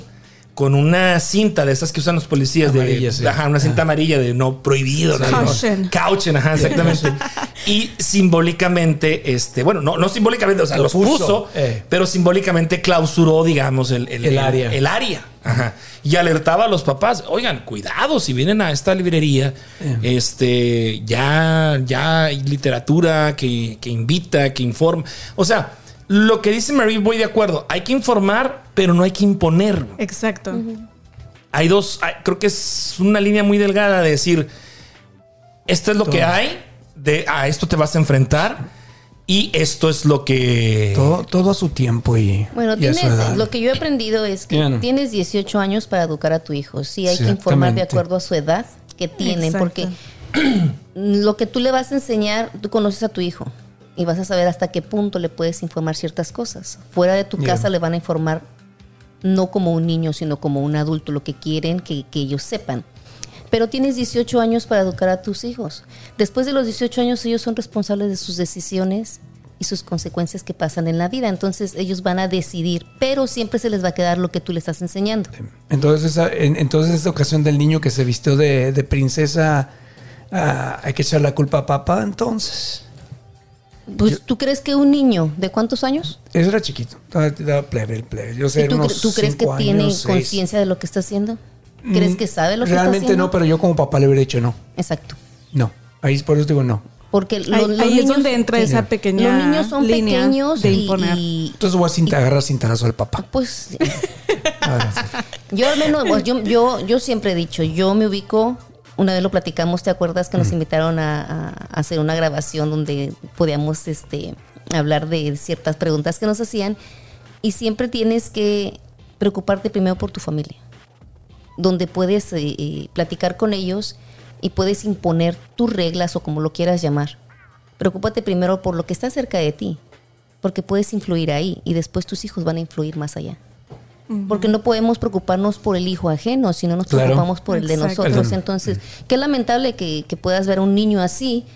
con una cinta de esas que usan los policías Amarilla, de sí. ajá, una cinta amarilla de no prohibido, ¿no? Caution. Caution, ajá, exactamente. y simbólicamente, este, bueno, no, no simbólicamente, o sea, Lo los puso, puso, eh. pero simbólicamente clausuró, digamos, el, El área. El, área. Ajá. Y alertaba a los papás, oigan, cuidado, si vienen a esta librería, Eh. este, ya, ya hay literatura que, que invita, que informa. O sea, lo que dice Marie, voy de acuerdo. Hay que informar, pero no hay que imponer. Exacto. Hay dos, hay- creo que es una línea muy delgada de decir, esto es lo que hay, de a esto te vas a enfrentar y esto es lo que... Todo, todo a su tiempo y, Bueno, y a su tienes, edad. lo que yo he aprendido es que Bien. tienes 18 años para educar a tu hijo. Sí, hay que informar de acuerdo a su edad que tienen, Exacto. porque lo que tú le vas a enseñar, tú conoces a tu hijo y vas a saber hasta qué punto le puedes informar ciertas cosas. Fuera de tu Bien. casa le van a informar no como un niño, sino como un adulto, lo que quieren que, que ellos sepan. Pero tienes 18 años para educar a tus hijos. Después de los 18 años ellos son responsables de sus decisiones y sus consecuencias que pasan en la vida. Entonces ellos van a decidir, pero siempre se les va a quedar lo que tú le estás enseñando. Entonces, esa, en- entonces esta ocasión del niño que se vistió de, de princesa, ah, hay que echar la culpa a papá entonces. Pues tú crees que un niño de cuántos años? Ese era chiquito, estaba plebe, plebe. Yo sé, ¿Y era tú, unos tú crees que tiene conciencia de lo que está haciendo? ¿Crees que sabe lo que está Realmente haciendo? no, pero yo como papá le hubiera dicho no. Exacto. No. Ahí por eso digo no. Porque Ahí, los ahí niños, es donde entra sí, esa pequeña los niños son línea pequeños de y- imponer. y, Entonces voy a cinta, agarrar cintarazo al papá. pues. Yo al menos, pues, yo, yo, yo siempre he dicho, yo me ubico, una vez lo platicamos, ¿te acuerdas que nos invitaron a, a- a hacer una grabación donde podíamos este, hablar de ciertas preguntas que nos hacían? Y siempre tienes que preocuparte primero por tu familia, donde puedes eh, eh, platicar con ellos y puedes imponer tus reglas o como lo quieras llamar. Preocúpate primero por lo que está cerca de ti, porque puedes influir ahí y después tus hijos van a influir más allá. Porque no podemos preocuparnos por el hijo ajeno, sino nos Claro. preocupamos por el de Exacto. nosotros. Entonces, qué lamentable que, que puedas ver a un niño así,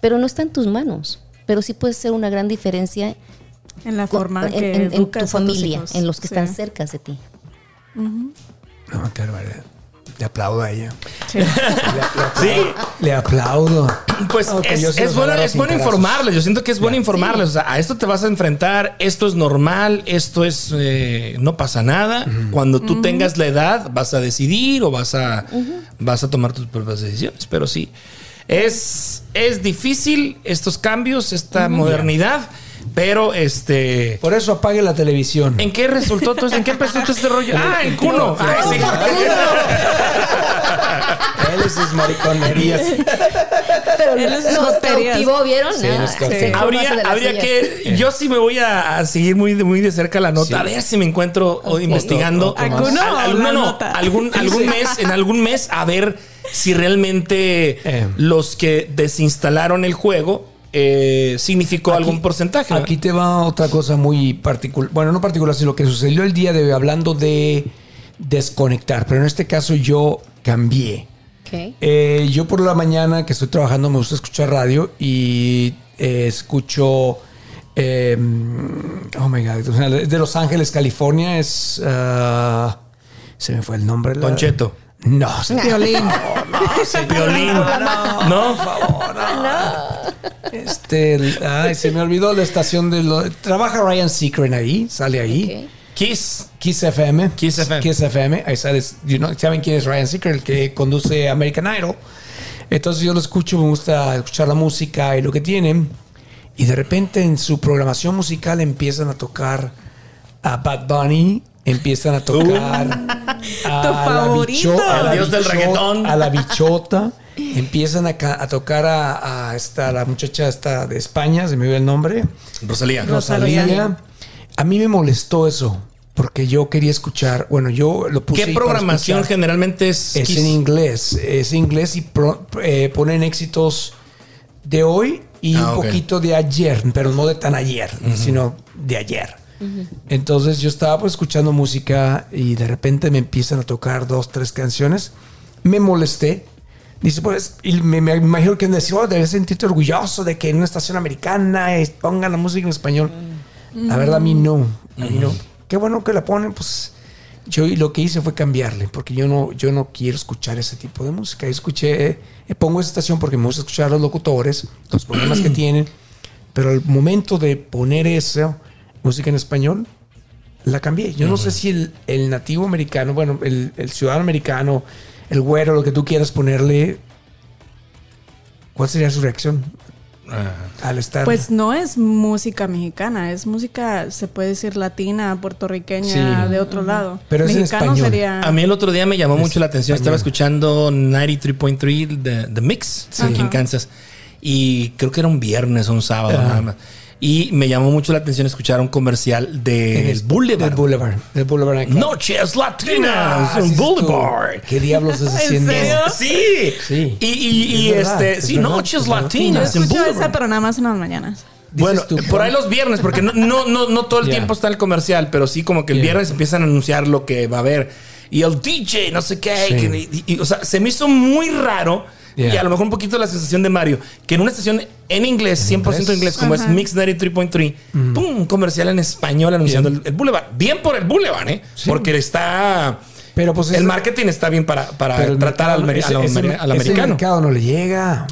pero no está en tus manos. Pero sí puede ser una gran diferencia en la forma en, que en- tu familia, en los que Sí. están cerca de ti. No, qué barbaridad. Le aplaudo a ella. Sí. Le, le aplaudo. Sí. Le aplaudo. Pues Ok, es, es bueno, es bueno informarles. Yo siento que es bueno informarles. O sea, a esto te vas a enfrentar. Esto es normal. Esto es. eh, no pasa nada. Cuando tú tengas la edad, vas a decidir o vas a, vas a tomar tus propias decisiones. Pero sí, es, es difícil estos cambios, esta modernidad. Pero este. Por eso apague la televisión. ¿En qué resultó todo esto? ¿En qué empezó todo este rollo? Ah, en Cuno. Ay, sí. Él es sus mariconerías. Pero Él es nos cautivó, ¿vieron? Sí, Ah, nos formó Habría, habría que. Yo sí me voy a, a seguir muy, de- muy de cerca la nota. Sí. A ver si me encuentro o investigando. otro más. ¿Alguno Al- o al- la no, algún, algún mes, en algún mes, a ver si realmente Eh. los que desinstalaron el juego eh, significó Aquí- algún porcentaje. Aquí te va otra cosa muy particular. Bueno, no particular, sino lo que sucedió el día de hoy hablando de desconectar. Pero en este caso yo cambié. Eh, yo por la mañana que estoy trabajando me gusta escuchar radio y eh, escucho... eh, oh my God. es de Los Ángeles, California. Es... ah, se me fue el nombre. la- Don Cheto. No, Violín. Violín. ¿No? Este, ay, se me olvidó la estación de lo, trabaja Ryan Seacrest ahí, sale ahí. Kiss. Kiss FM. Kiss FM. Kiss FM. Ahí sale, you know, ¿saben quién es Ryan Seacrest? El que conduce American Idol. Entonces yo lo escucho, me gusta escuchar la música y lo que tienen. Y de repente en su programación musical empiezan a tocar a Bad Bunny, empiezan a tocar a Tu la favorito. bicho- a la dios del reggaetón. A la bichota. Empiezan a, ca- a tocar a, a esta, la muchacha esta de España, se me dio el nombre. Rosalía. Rosalía. Rosalía. A mí me molestó eso, porque yo quería escuchar, bueno, yo lo puse ¿Qué programación escuchar. generalmente es? Es Kiss? en inglés, es inglés y pro- eh, ponen éxitos de hoy y Ah, un poquito de ayer, pero no de tan ayer, sino de ayer. Entonces yo estaba pues escuchando música y de repente me empiezan a tocar dos, tres canciones. Me molesté. Dice, pues, y me, me imagino que decir, oh, debes sentirte orgulloso de que en una estación americana pongan la música en español. La verdad, a mí no. A mí no. Qué bueno que la ponen, pues. yo lo que hice fue cambiarle, porque yo no, yo no quiero escuchar ese tipo de música. Escuché, eh, pongo esa estación porque me gusta escuchar a los locutores, los problemas que tienen, pero al momento de poner esa música en español, la cambié. Yo no sé si el, el nativo americano, bueno, el, el ciudadano americano, el güero, lo que tú quieras ponerle, ¿cuál sería su reacción al estar? Pues no es música mexicana, es música, se puede decir latina, puertorriqueña, Sí. de otro lado. Pero es en Mexicano español. sería. A mí el otro día me llamó Es mucho la atención. Estaba español. escuchando 93.3 de The Mix aquí en Kansas. Y creo que era un viernes o un sábado Ajá. nada más. Y me llamó mucho la atención escuchar un comercial En del el- Boulevard. Del Boulevard. Del Boulevard. Noches Latinas Ah, en tú, Boulevard. ¿Qué diablos estás ¿En haciendo? serio? Sí. Sí. Y, y- y, Es verdad, este, es sí, verdad, Noches Latinas en escucho Boulevard. esa, pero nada más en las mañanas. Bueno, tú, por ahí los viernes, porque no, no, no, no todo el tiempo está el comercial, pero sí como que el viernes empiezan a anunciar lo que va a haber. Y el DJ, no sé qué. Sí. que- y- y, o sea, se me hizo muy raro. Y a lo mejor un poquito la sensación de Mario, que en una estación en inglés, 100% inglés, inglés. como es. Mix 93.3, pum, un comercial en español anunciando el, el Boulevard. Bien por el Boulevard, ¿eh? Porque está... Pero pues el es- marketing está bien para, para el tratar al, mercado- ese- ese- al americano. mercado no le llega.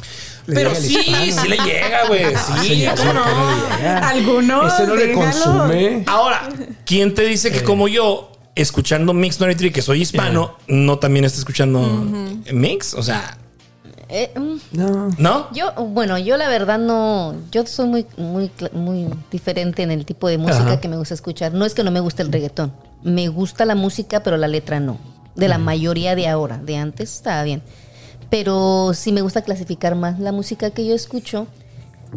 Le Pero llega sí, hispano. sí le llega, güey. Sí, ¿cómo ¿cómo que no? Algunos, Ese no le consume. Ahora, ¿quién te dice que como yo, escuchando Mix 93, que soy hispano, no también está escuchando Mix? O sea, Eh, mm, No. ¿no? Yo, bueno, yo la verdad no, yo soy muy, muy, cla- muy diferente en el tipo de música Ajá. que me gusta escuchar. No es que no me guste el reggaetón, me gusta la música, pero la letra no. De la mayoría de ahora, de antes estaba bien. Pero sí me gusta clasificar más la música que yo escucho.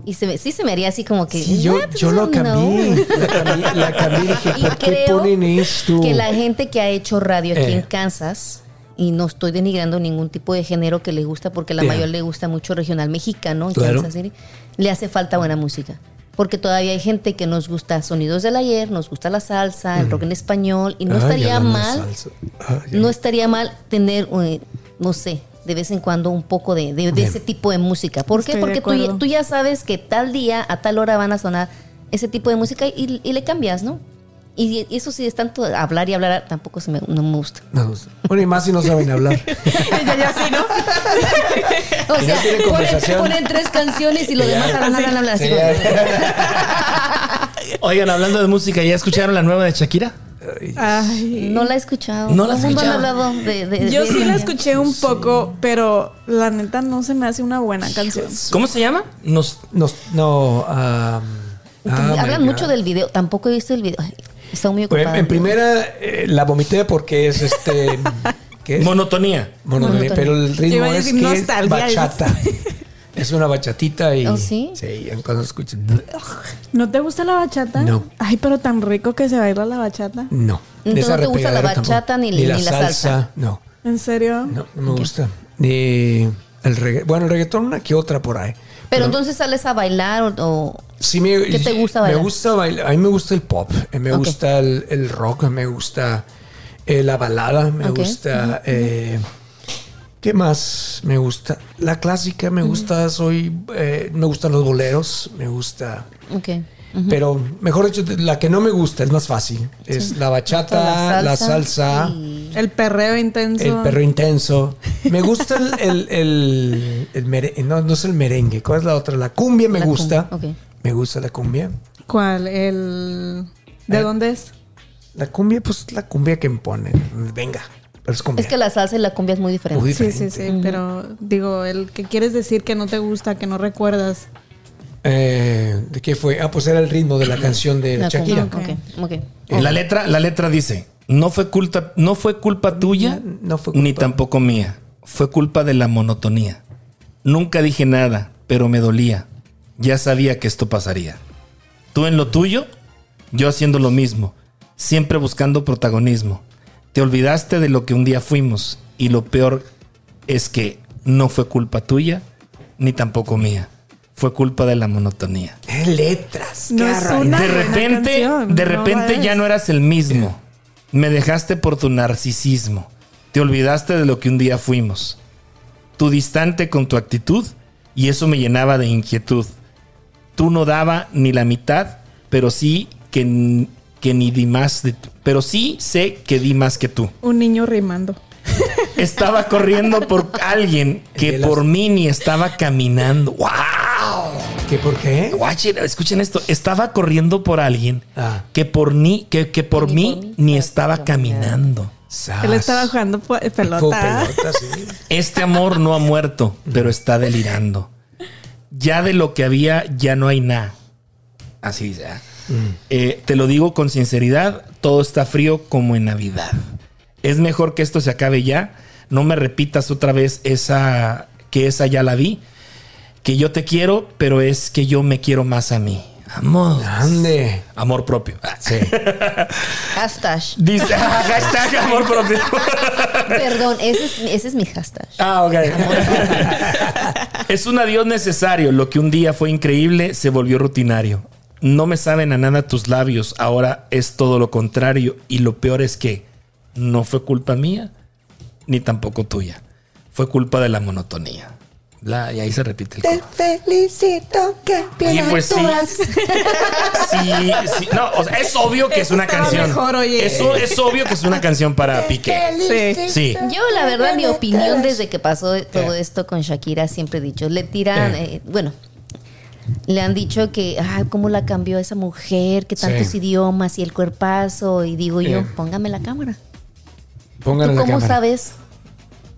Y se me- sí se me haría así como que... Sí, yo, "What? yo lo No". cambié. La cambié, la cambié y dije, Y ¿por qué creo ponen esto? que la gente que ha hecho radio aquí Eh. en Kansas, y no estoy denigrando ningún tipo de género que le gusta, porque la Yeah. mayor le gusta mucho regional mexicano en Claro. Kansas City, le hace falta buena música. Porque todavía hay gente que nos gusta sonidos del ayer, nos gusta la salsa, el rock en español, y no Ay, estaría mal, ya. no estaría mal tener, eh, no sé, de vez en cuando un poco de, de- de ese tipo de música. ¿Por qué? Estoy Porque tú, tú ya sabes que tal día, a tal hora van a sonar ese tipo de música y, y le cambias, ¿no? Y eso sí, es tanto hablar y hablar, tampoco se me, no me gusta. No, bueno, y más si no saben hablar. ya, ya sí, ¿no? O no sea, ponen, tres canciones y lo demás hablan, hablan, hablan. así Sí. Oigan, hablando de música, ¿ya escucharon la nueva de Shakira? Ay. No la he escuchado. No la han escuchado. hablado de, de- Yo de sí ella. la escuché un poco, pero la neta no se me hace una buena canción. ¿Cómo se llama? Nos, Nos- no, ah, Hablan mucho del video. Tampoco he visto el video. Ay, Está muy Bueno, ocupada. en primera eh, la vomité porque es este. ¿Qué es? monotonía. Monotonía, Monotonía. pero el ritmo es que nostalgia, bachata. es una bachatita y. ¿Oh, sí? Sí, cuando escuchas. ¿No te gusta la bachata? No. Ay, pero tan rico que se baila la bachata. No. Entonces, ¿no te gusta la bachata ni- ni la salsa? No, ¿En serio? no, no me gusta. Ni el reggaetón. Bueno, el reggaetón una que otra por ahí. Pero entonces sales a bailar o, Sí, me, ¿Qué te gusta Me bailar? gusta bailar. A mí me gusta el pop, eh, me gusta el, el rock, me gusta eh, la balada, me gusta. eh, ¿Qué más me gusta? La clásica me gusta, soy. eh, me gustan los boleros, me gusta. Pero mejor dicho, la que no me gusta es más fácil. Es la bachata, la salsa, y- El perreo intenso. el perro intenso. Me gusta el, el, el- el mere- no, no es el merengue. ¿Cuál es la otra? La cumbia me La gusta. Me gusta la cumbia. ¿Cuál? El... ¿De Eh, dónde es? La cumbia, pues la cumbia que me ponen. Venga, es que la salsa y la cumbia es muy diferente. Muy Sí, sí, diferente. sí. Pero digo, el que quieres decir que no te gusta, que no recuerdas. Eh, ¿De qué fue? Ah, pues era el ritmo de la canción de La Shakira. cumbia, ok, ok. La letra, la letra dice: No fue culpa, no fue culpa tuya, No fue culpa. ni tampoco mía. Fue culpa de la monotonía. Nunca dije nada, pero me dolía. Ya sabía que esto pasaría. Tú en lo tuyo, yo haciendo lo mismo, siempre buscando protagonismo. Te olvidaste de lo que un día fuimos y lo peor es que no fue culpa tuya ni tampoco mía. Fue culpa de la monotonía. Eh, letras. No qué es una- de repente, canción, de repente ya no eras el mismo. Me dejaste por tu narcisismo. Te olvidaste de lo que un día fuimos. Tú distante con tu actitud y eso me llenaba de inquietud. Tú no daba ni la mitad, pero sí que que ni di más de tú, pero sí sé que di más que tú. Un niño rimando. Estaba corriendo por alguien que por mí ni estaba caminando. ¡Wow! ¿Qué por qué? Guachen, escuchen esto. Estaba corriendo por alguien Ah. que por mí, que, que por Ni mí por mí ni estaba estaba caminando. Sas. Él estaba jugando pelota. pelota, sí. Este amor no ha muerto, pero está delirando. Ya de lo que había, ya no hay nada. Así dice. ¿ah? Eh, te lo digo con sinceridad, todo está frío como en Navidad. Es mejor que esto se acabe ya. No me repitas otra vez esa que esa ya la vi. Que yo te quiero, pero es que yo me quiero más a mí. Amor. Ande. Amor propio. Ah, Sí. Hashtag. Dice, ah, hashtag amor propio. Perdón, ese es, ese es mi hashtag. Ah, ok. es un adiós necesario. Lo que un día fue increíble se volvió rutinario. No me saben a nada tus labios. Ahora es todo lo contrario. Y lo peor es que no fue culpa mía ni tampoco tuya. Fue culpa de la monotonía. Bla, y ahí se repite el coro. felicito que Oye, pues sí. Sí, sí. No, o sea, es obvio que es una Estaba canción. mejor, oye. Eso es obvio que es una canción para Piqué. Sí. Sí. Yo, la verdad, mi opinión desde que pasó todo esto con Shakira, siempre he dicho, le tiran, eh, bueno, le han dicho que, ay, cómo la cambió esa mujer, que tantos Sí. idiomas y el cuerpazo, y digo yo, Eh. póngame la cámara. Póngale ¿Tú la cómo cámara. sabes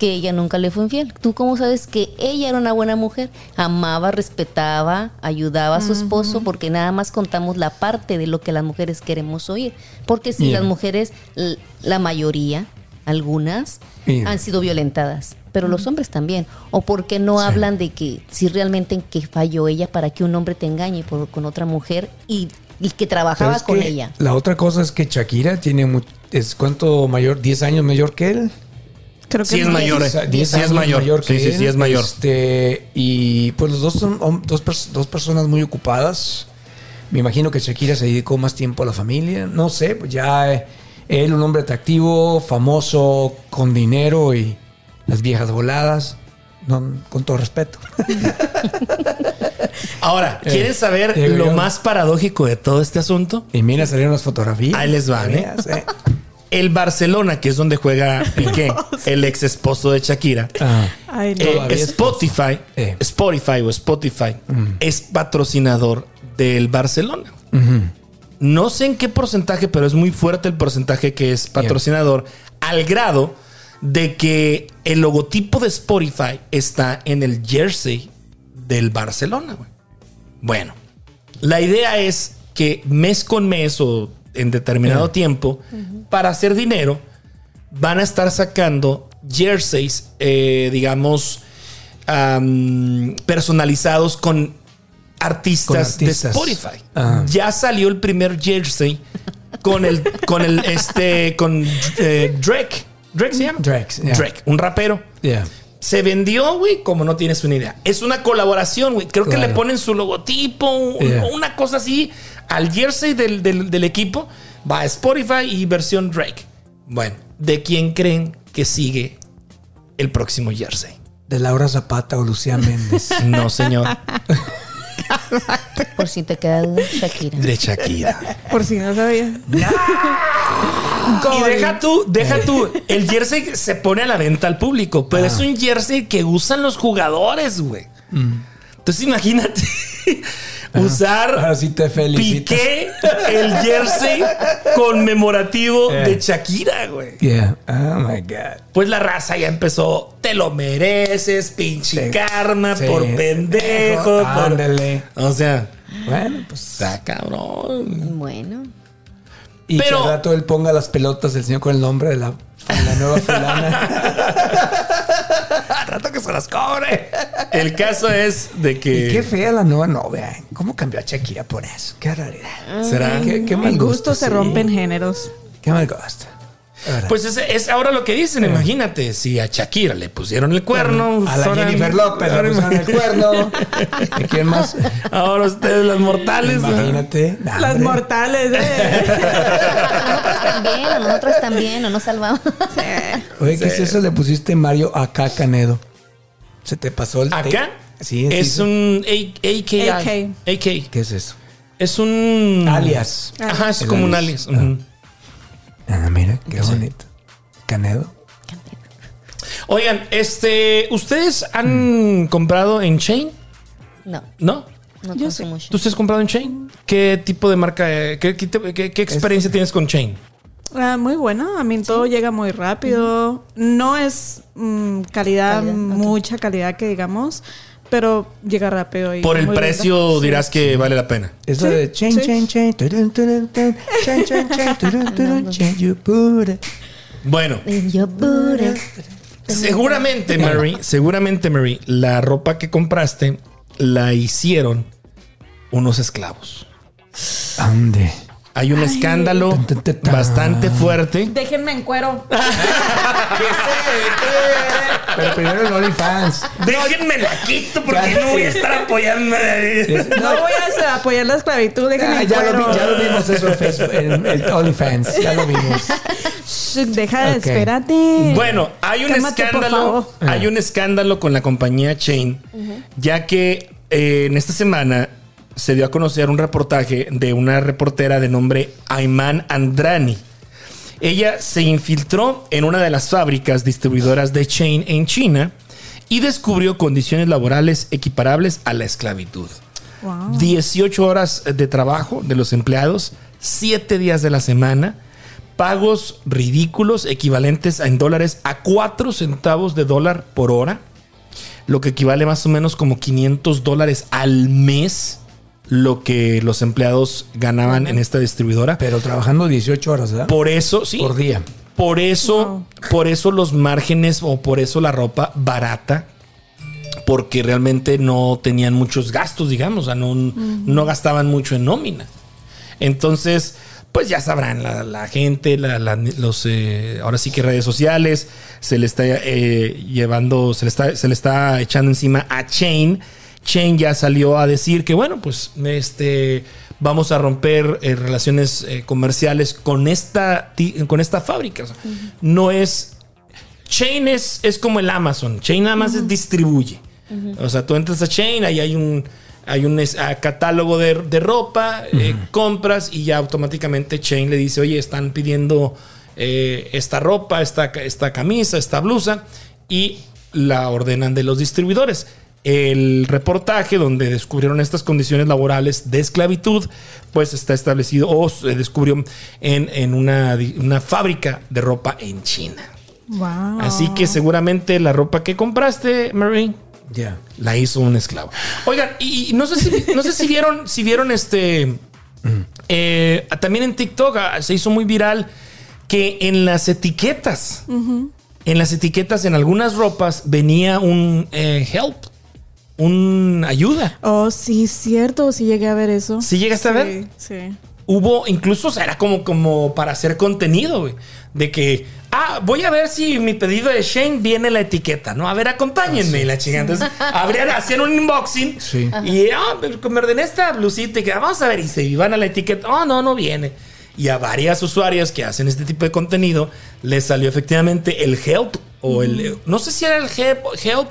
que ella nunca le fue infiel? ¿Tú cómo sabes que ella era una buena mujer? Amaba, respetaba, ayudaba a su esposo, porque nada más contamos la parte de lo que las mujeres queremos oír. Porque si las mujeres, la mayoría, algunas, Bien. han sido violentadas. Pero los hombres también. ¿O por qué no Sí. hablan de que si realmente en qué falló ella para que un hombre te engañe por, con otra mujer y, y que trabajaba con que ella? La otra cosa es que Shakira tiene es cuánto mayor, 10 años mayor que él. Creo que Sí es mayor. Eh. 10 Sí es mayor. que Sí, sí, sí es mayor. Este, y pues los dos son dos, pers- dos personas muy ocupadas. Me imagino que Shakira se dedicó más tiempo a la familia. No sé, pues ya eh, él, un hombre atractivo, famoso, con dinero y las viejas voladas. No, con todo respeto. Ahora, ¿quieren Eh, saber digo lo yo. más paradójico de todo este asunto? Y mira, salieron las fotografías. Ahí les van, ¿eh? ¿eh? El Barcelona, que es donde juega Piqué, el ex esposo de Shakira. Ah, Ay, no. eh, Spotify, Eh. Spotify o Spotify es patrocinador del Barcelona. No sé en qué porcentaje, pero es muy fuerte el porcentaje que es patrocinador, al grado de que el logotipo de Spotify está en el jersey del Barcelona. güey. Bueno, la idea es que mes con mes o en determinado tiempo, para hacer dinero, van a estar sacando jerseys, eh, digamos, am, personalizados con artistas, Con artistas. de Spotify. Ah. Ya salió el primer jersey con el, con el, este, con eh, Drake. Drake se llama. Drake, yeah. Drake, un rapero. Yeah. Se vendió, güey, como no tienes una idea. Es una colaboración, güey. Creo que le ponen su logotipo, Yeah. una cosa así, al jersey del, del- del equipo. Va a Spotify y versión Drake. Bueno, ¿de quién creen que sigue el próximo jersey? De Laura Zapata o Lucía Méndez. No, señor. Por si te queda duda, Shakira. De Shakira. Por si no sabía. Y deja tú, deja tú. El jersey se pone a la venta al público, pero es un jersey que usan los jugadores, güey. Entonces imagínate usar Ahora sí te felicito. Piqué el jersey conmemorativo Eh. de Shakira, güey. Yeah. Oh my God. Pues la raza ya empezó, te lo mereces, pinche Sí. karma, Sí. por pendejo, por... Ándale. O sea, Bueno, pues. está cabrón. Bueno. Y Pero- que al rato él ponga las pelotas del señor con el nombre de la, la nueva fulana. Que se las cobre. El caso es de que... Y qué fea la nueva novia. ¿eh? ¿Cómo cambió a Shakira por eso? Qué raridad. ¿Será? Qué, qué mal En gusto. gusto se sí. rompen géneros. Qué mal gusto. Pues es, es ahora lo que dicen, imagínate, si a Shakira le pusieron el cuerno. a la Jennifer López le pusieron el cuerno. ¿Y quién más? Ahora ustedes los mortales. Imagínate. Las mortales, eh. Nosotros también, a nosotros también, no nos salvamos. Oye, ¿qué es eso? Le pusiste Mario acá Canedo. Se te pasó el. ¿Acá? Sí, es sí, sí. un AKI. AK. AK. ¿Qué es eso? Es un. Alias. Ajá, es El como un alias. Ujú. Ah, mira, qué bonito. Canedo. Oigan, este. ¿Ustedes han comprado en Chain? No, ¿No? no Yo consumo ¿Tú has comprado en Chain? ¿Qué tipo de marca? eh, ¿Qué, qué, qué- qué experiencia tienes con Chain? Ah, muy bueno, a mí todo llega muy rápido. No es mm, calidad, mucha calidad que digamos, pero llega rápido. Y Por el precio lindo. dirás que vale la pena. Eso Sí, de chain, sí. chain, chain, turun, turun, turun, chain, chain, chain, turun, turun, chain, you put it. Bueno, seguramente, Mary, seguramente, Mary, la ropa que compraste la hicieron unos esclavos. Ande. Hay un escándalo Tan, tan, tan, tan. bastante fuerte. Déjenme en cuero. Pero primero el OnlyFans. Déjenme la quito porque no voy a estar apoyando. No voy a apoyar la esclavitud, déjenme Ah, en ya, lo cuero. vi- ya lo vimos eso en Facebook, el OnlyFans. Ya lo vimos. Deja de Ok. espérate. Bueno, hay un escándalo. Hay un escándalo con la compañía Chain, ya que eh, en esta semana se dio a conocer un reportaje de una reportera de nombre Ayman Andrani. Ella se infiltró en una de las fábricas distribuidoras de Chain en China y descubrió condiciones laborales equiparables a la esclavitud. Wow. 18 horas de trabajo de los empleados, 7 días de la semana, pagos ridículos equivalentes en dólares a 4 centavos de dólar por hora, lo que equivale más o menos como 500 dólares al mes, lo que los empleados ganaban en esta distribuidora. Pero trabajando 18 horas, ¿verdad? Por eso, sí. Por día. Por eso, por eso los márgenes o por eso la ropa barata, porque realmente no tenían muchos gastos, digamos, o sea, no, no gastaban mucho en nómina. Entonces, pues ya sabrán, la, la gente, la- la- los, eh, ahora sí que redes sociales, se le está eh, llevando, se le está, se le está echando encima a Chain. Chain ya salió a decir que, bueno, pues este, vamos a romper eh, relaciones eh, comerciales con esta, con esta fábrica. O sea, No es Chain es, es como el Amazon. Chain nada más es distribuye. O sea, tú entras a Chain, ahí hay un, hay un catálogo de, de ropa, eh, compras y ya automáticamente Chain le dice, oye, están pidiendo eh, esta ropa, esta, esta camisa, esta blusa y la ordenan de los distribuidores. El reportaje donde descubrieron estas condiciones laborales de esclavitud, pues está establecido o se descubrió en, en una, una fábrica de ropa en China. Wow. Así que seguramente la ropa que compraste, Marie, Ya. la hizo un esclavo. Oigan, y, y no sé si, no sé si vieron, si vieron este. eh, también en TikTok ah, se hizo muy viral que en las etiquetas, en las etiquetas, en algunas ropas venía un eh, help, un ayuda. Oh, sí, cierto, sí llegué a ver eso. ¿Sí llegaste a Sí, ver? Sí. hubo, incluso o sea, era como, como para hacer contenido, güey. De que, ah, voy a ver si mi pedido de Shane viene la etiqueta, ¿no? A ver, acompáñenme, y la chingada. Entonces, abrían, hacían un unboxing. Sí. Y, ah, me ordené esta blusita y que, "Ah, vamos a ver, y se iban a la etiqueta. Oh, no, no viene. Y a varias usuarias que hacen este tipo de contenido, les salió efectivamente el help o el, no sé si era el help, help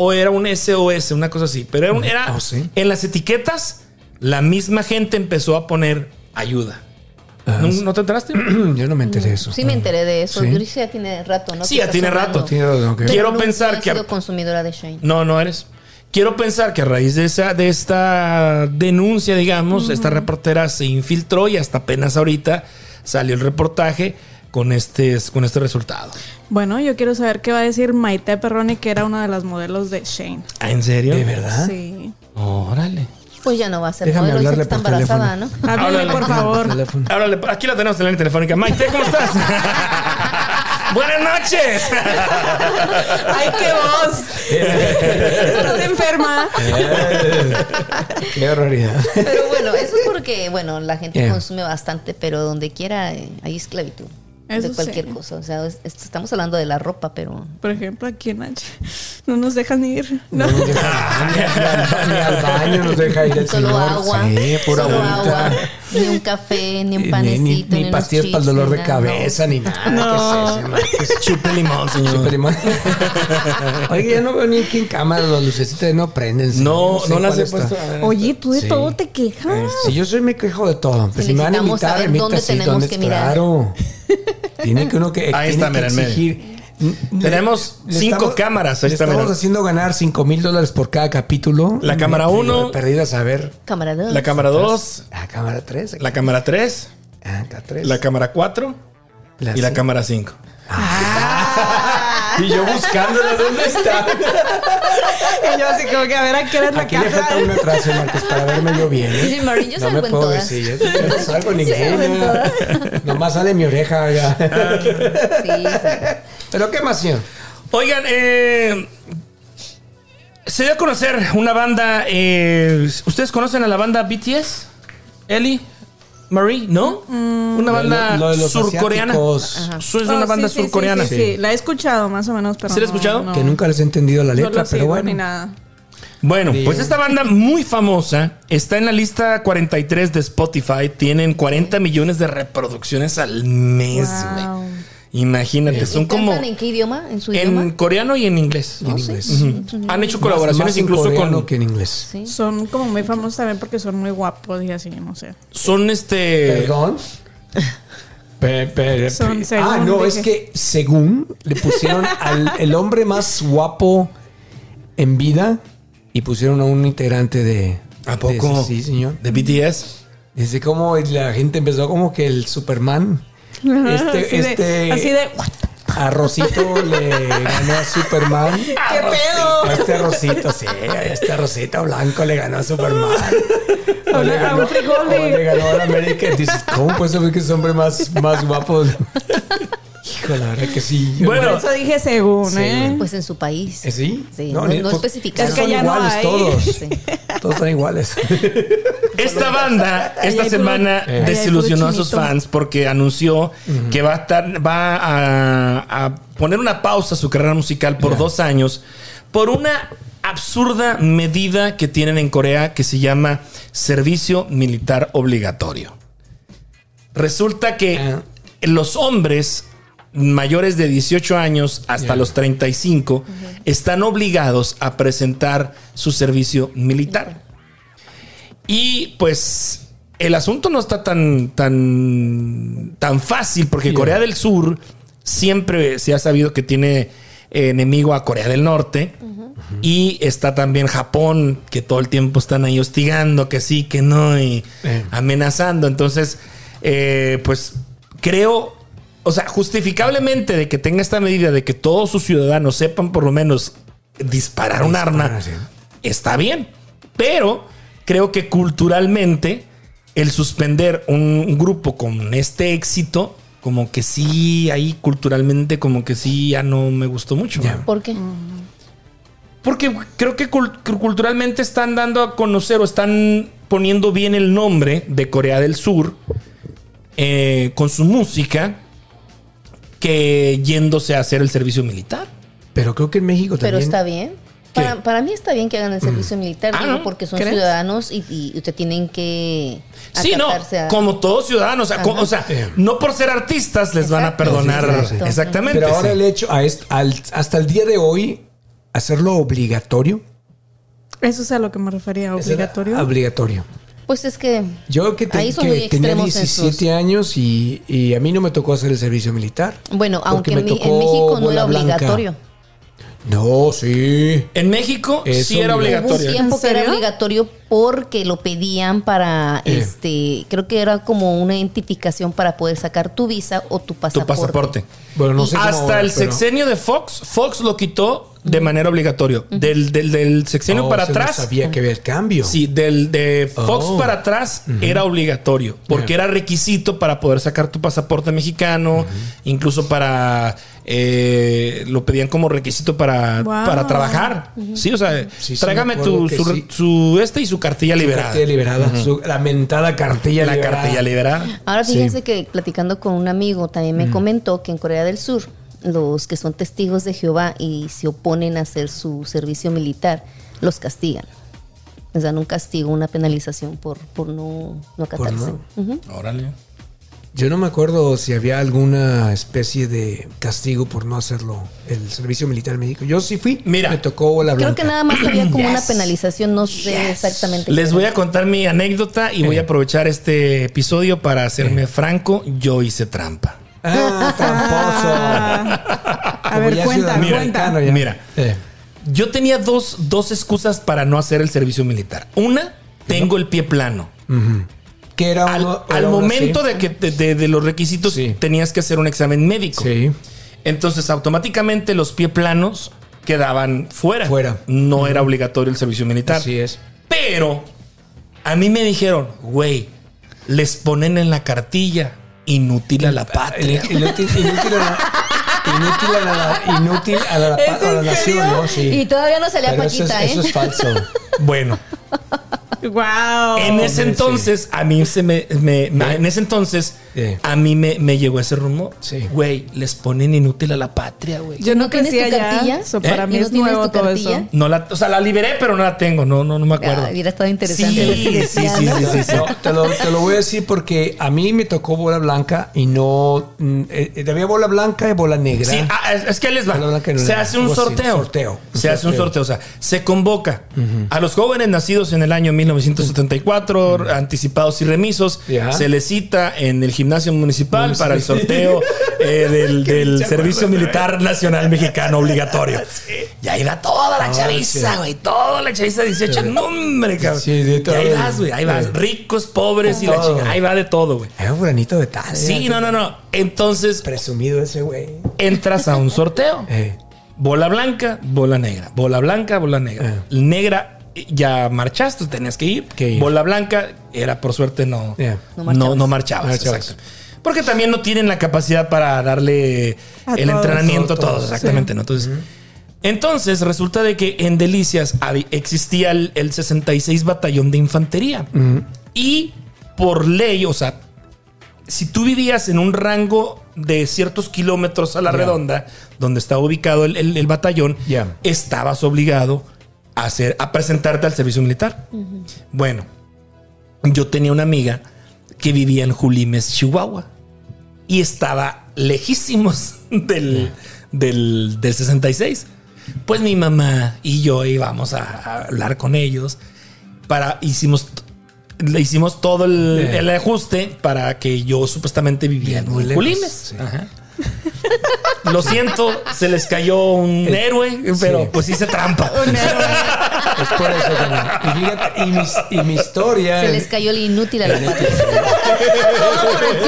o era un SOS, una cosa así, pero era, un- era Oh, sí. en las etiquetas, la misma gente empezó a poner ayuda. ¿No, no te enteraste? Yo no me enteré de eso. Sí me enteré de eso. Sí. Yo ya tiene rato, ¿no? Sí, ya tiene rato. Tiene. Pero Quiero nunca pensar he que- sido consumidora de Shane. No, no eres. Quiero pensar que a raíz de esa, de esta denuncia, digamos, esta reportera se infiltró y hasta apenas ahorita salió el reportaje con este, con este resultado. Bueno, yo quiero saber qué va a decir Maite Perroni, que era una de las modelos de Shane. ¿Ah, ¿En serio? ¿De verdad? Sí. Órale. Pues ya no va a ser Déjame modelo, dice que hablarle está por embarazada, ¿no? teléfono. Háblale, Háblale. por favor. Háblale, aquí la tenemos en la línea telefónica. Maite, ¿cómo estás? Buenas noches. ¡Ay, qué voz! Estás enferma. Qué horroridad. Pero bueno, eso es porque, bueno, la gente Yeah. consume bastante, pero donde quiera eh, hay esclavitud. Eso de cualquier sí. cosa. O sea, es- es- estamos hablando de la ropa, pero Por ejemplo, aquí en H. No nos dejan ir. No nos deja ni, al, ni al baño nos deja ir el solo señor. agua, Sí, pura solo agua, ni un café, ni un panecito, ni, ni, ni pastillas para el dolor de cabeza, ni nada. No. ¿Qué es eso? Chupe limón, señor. Chupe limón. Oye, ya no veo ni aquí en cámara, las lucecitas no prenden. sí. No, sé no las he puesto. a ver. Oye, tú de Sí. todo te quejas. Si yo soy me quejo de todo. Pues Sí, si me van a invitar, dónde sí, tenemos que mirar. Claro. Tiene que uno que. Ahí tiene está, que mira, exigir. N- Tenemos le cinco estamos- cámaras, ahí le está, estamos mira. haciendo ganar 5 mil dólares por cada capítulo. La cámara Me- uno. Perdida a saber. Cámara dos. La cámara 2, La cámara 3. la cámara 3, Ah, acá 3. la cámara 4 y la cámara 5. Y yo buscándola, ¿dónde está? Y yo así como que a ver a qué hora es la Aquí le falta una atrás, Marcos, para verme yo bien. ¿eh? Dice Marín, yo no salgo me en puedo todas. decir, yo no salgo ninguna. Nomás sale mi oreja. oiga. Sí, sí. Pero ¿qué más, señor? Oigan, eh, se dio a conocer una banda. eh, ¿Ustedes conocen a la banda BTS? Eli, Marie, ¿no? Una banda Lo- lo de los surcoreana. es Oh, una sí, banda sí, sí, surcoreana. Sí, sí, la he escuchado más o menos, pero. ¿Sí la has no- escuchado? no- Que nunca les he entendido la letra, pero sigo bueno. ni nada. Bueno, Bien. pues esta banda muy famosa está en la lista 43 de Spotify. Tienen 40 millones de reproducciones al mes. Wow. Imagínate, son ¿Y como en qué idioma? ¿En su en idioma? coreano y en inglés. En inglés. Ujú. Han hecho Más- colaboraciones más en incluso coreano con que en inglés. Sí. Son como muy famosos también porque son muy guapos y así, no sé. son este Perdón. Pe- pe- Son pe- según ah, no, dije. es que según le pusieron al el hombre más guapo en vida y pusieron a un integrante de. ¿A de poco? ese- sí, señor. de BTS. Desde cómo la gente empezó como que el Superman. Este, así, de, este así de. "What? arrocito le ganó a Superman. ¿Qué pedo? A este arrocito, sí, a este arrocito blanco le ganó a Superman. O le A un ganó, frijol de- le ganó a la América. Dices, ¿cómo puede ser que es hombre más, más guapo? Hijo, la verdad que sí. Bueno, Por eso dije según, Sí, ¿eh? Pues en su país. ¿Eh, ¿Sí? Sí, no- no pues, especificaron. Es que son ya no iguales todos. Sí. Todos están iguales. Esta banda esta semana hay desilusionó a sus fans porque anunció que va a estar, va a, a poner una pausa a su carrera musical por dos años por una absurda medida que tienen en Corea que se llama servicio militar obligatorio. Resulta que Ah. los hombres mayores de 18 años hasta los 35 están obligados a presentar su servicio militar. Y pues el asunto no está tan, tan, tan fácil porque. Corea del Sur siempre se ha sabido que tiene enemigo a Corea del Norte. Y está también Japón, que todo el tiempo están ahí hostigando, que sí, que no, y Eh. amenazando. Entonces, eh, pues creo, o sea, justificablemente de que tenga esta medida de que todos sus ciudadanos sepan por lo menos disparar un arma, sí. está bien. Pero creo que culturalmente el suspender un grupo con este éxito, como que sí, ahí culturalmente como que sí ya no me gustó mucho. Ya. ¿Por qué? Porque creo que culturalmente están dando a conocer o están poniendo bien el nombre de Corea del Sur eh, con su música que yéndose a hacer el servicio militar. Pero creo que en México también. Pero está bien. ¿Qué? Para, para mí está bien que hagan el servicio militar, Ah, digo, ¿no? porque son ¿Crees? ciudadanos y, y usted tienen que Sí, no, a- como todos ciudadanos. O sea, no por ser artistas les van a perdonar. Sí, sí, sí. Exactamente. Pero ahora sí. el hecho, a est- al- hasta el día de hoy, hacerlo obligatorio. Eso es a lo que me refería, obligatorio. Obligatorio. Pues es que Yo que, te- que tenía extremos en 17 sus- años y, y a mí no me tocó hacer el servicio militar. Bueno, aunque en, mi- en tocó México no era blanca. Obligatorio. No, sí. En México Eso sí era mira. Hubo un obligatorio. tiempo ¿En que era obligatorio porque lo pedían para, Eh. este, creo que era como una identificación para poder sacar tu visa o tu Tu pasaporte. pasaporte. Bueno, no sé cómo Hasta ahora, el pero- sexenio de Fox, Fox lo quitó de manera obligatoria. Del, del, del sexenio No, para ese no atrás. sabía que había el cambio. Sí, del de Fox Oh. para atrás era obligatorio, porque era requisito para poder sacar tu pasaporte mexicano, incluso para eh, lo pedían como requisito para, Wow. para trabajar. Sí, o sea, Sí, sí, tráigame tu, su, sí. su este y su cartilla liberada. Cartilla liberada. Su lamentada cartilla La liberada. cartilla liberada. Ahora Sí. fíjense que platicando con un amigo también me comentó que en Corea del Sur los que son testigos de Jehová y se oponen a hacer su servicio militar los castigan. Les dan un castigo, una penalización por, por no, no acatarse. no. Ujú. Órale. Yo no me acuerdo si había alguna especie de castigo por no hacerlo el servicio militar en México. Yo sí fui. Mira, me tocó la Creo que nada más había como una penalización, no sé exactamente. Les voy era. a contar mi anécdota y voy a aprovechar este episodio para hacerme franco. Yo hice trampa. Ah, tramposo. A ver, cuenta, cuenta. Mira. Eh. Yo tenía dos, dos excusas para no hacer el servicio militar. Una, tengo el pie plano. Que era Al, uno- al era uno momento de que de, de- de los requisitos Sí. tenías que hacer un examen médico. Sí. Entonces, automáticamente los pie planos quedaban fuera. Fuera. No era obligatorio el servicio militar. Así es. Pero a mí me dijeron, güey, les ponen en la cartilla inútil a la patria. Inútil, inútil a la, inútil a la, inútil a la, ¿Es a la nación? ¿no? Sí. Y todavía no salía Pero eso es, Paquita, ¿eh? eso es falso. Bueno, Wow. en ese entonces a mí se me, me- me- en ese entonces Sí. a mí me, me llegó ese rumor. Sí. Güey, les ponen inútil a la patria, güey. Yo no ¿No tienes crecí tu cartilla? so para ¿Eh? mí ¿Y no es tienes nuevo tu todo cartilla? eso. No la, o sea, la liberé, pero no la tengo. No, no, no me acuerdo. Ah, hubiera estado interesante. Sí, sí, sí, sí, sí, sí. No, te, lo, te lo voy a decir porque a mí me tocó bola blanca y no. mm, eh, había bola blanca y bola negra. Sí, ah, es, es que les va. No Se hace un sorteo. sorteo. Se hace un sorteo. O sea, se convoca a los jóvenes nacidos en el año 1974, anticipados y remisos. Se les cita en el gimnasio municipal Municipal. para el sorteo eh, del, Servicio acuerda, Militar Nacional Mexicano obligatorio. Y ahí va toda la chaviza, güey. Toda la chaviza de 18. No, hombre, cabrón. Y ahí vas, güey. Ahí vas. Ricos, pobres y la chica. Ahí va de todo, güey. Era un granito de tal. Sí, era no, no, no. Entonces Presumido ese güey. entras a un sorteo. Eh. Bola blanca, bola negra. Bola blanca, bola negra. Negra, eh, ya marchaste, tenías que ir. Que ir. Bola blanca, era por suerte no, Yeah. no, No no marchabas. marchabas. Marchabas. exacto. Porque también no tienen la capacidad para darle A el todos. entrenamiento a Todo, todos, todo. exactamente. ¿no? Entonces, entonces resulta de que en Delicias existía el, el 66 Batallón de Infantería. Y por ley, o sea, si tú vivías en un rango de ciertos kilómetros a la redonda, donde estaba ubicado el, el- el batallón, Ya. estabas obligado a, hacer, a presentarte al servicio militar. Bueno, yo tenía una amiga que vivía en Julimes, Chihuahua, y estaba lejísimos del, del, del 66. Pues mi mamá y yo íbamos a, a hablar con ellos para hicimos le hicimos todo el, ajuste para que yo supuestamente vivía Muy en Julimes. sí. Ajá. Lo siento, se les cayó un héroe, pero pues hice trampa. Es por eso también. Y fíjate, y mi, y mi historia. Se les cayó el inútil a la patria.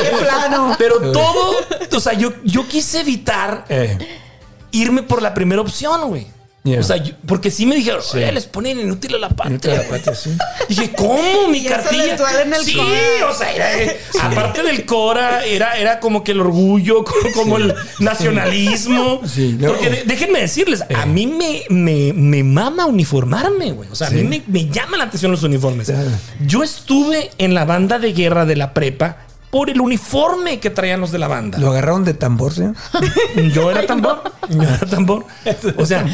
Qué plano. Pero todo, o sea, yo, yo quise evitar Eh, irme por la primera opción, güey. Yeah. O sea, yo- porque sí me dijeron, Sí. "Oye, les ponen inútil a la patria. Inútil a la patria, sí. Dije, ¿cómo? Mi Y cartilla. en el sí, Cora. o sea, era- aparte del Cora, era, era como que el orgullo, como, como el nacionalismo. Sí, no. Porque de- déjenme decirles, a mí me, me, me mama uniformarme, güey. O sea, a mí me, me llama la atención los uniformes. Claro. Yo estuve en la banda de guerra de la prepa por el uniforme que traían los de la banda. Lo agarraron de tambor, ¿sí? Yo era tambor. Yo era tambor. O sea,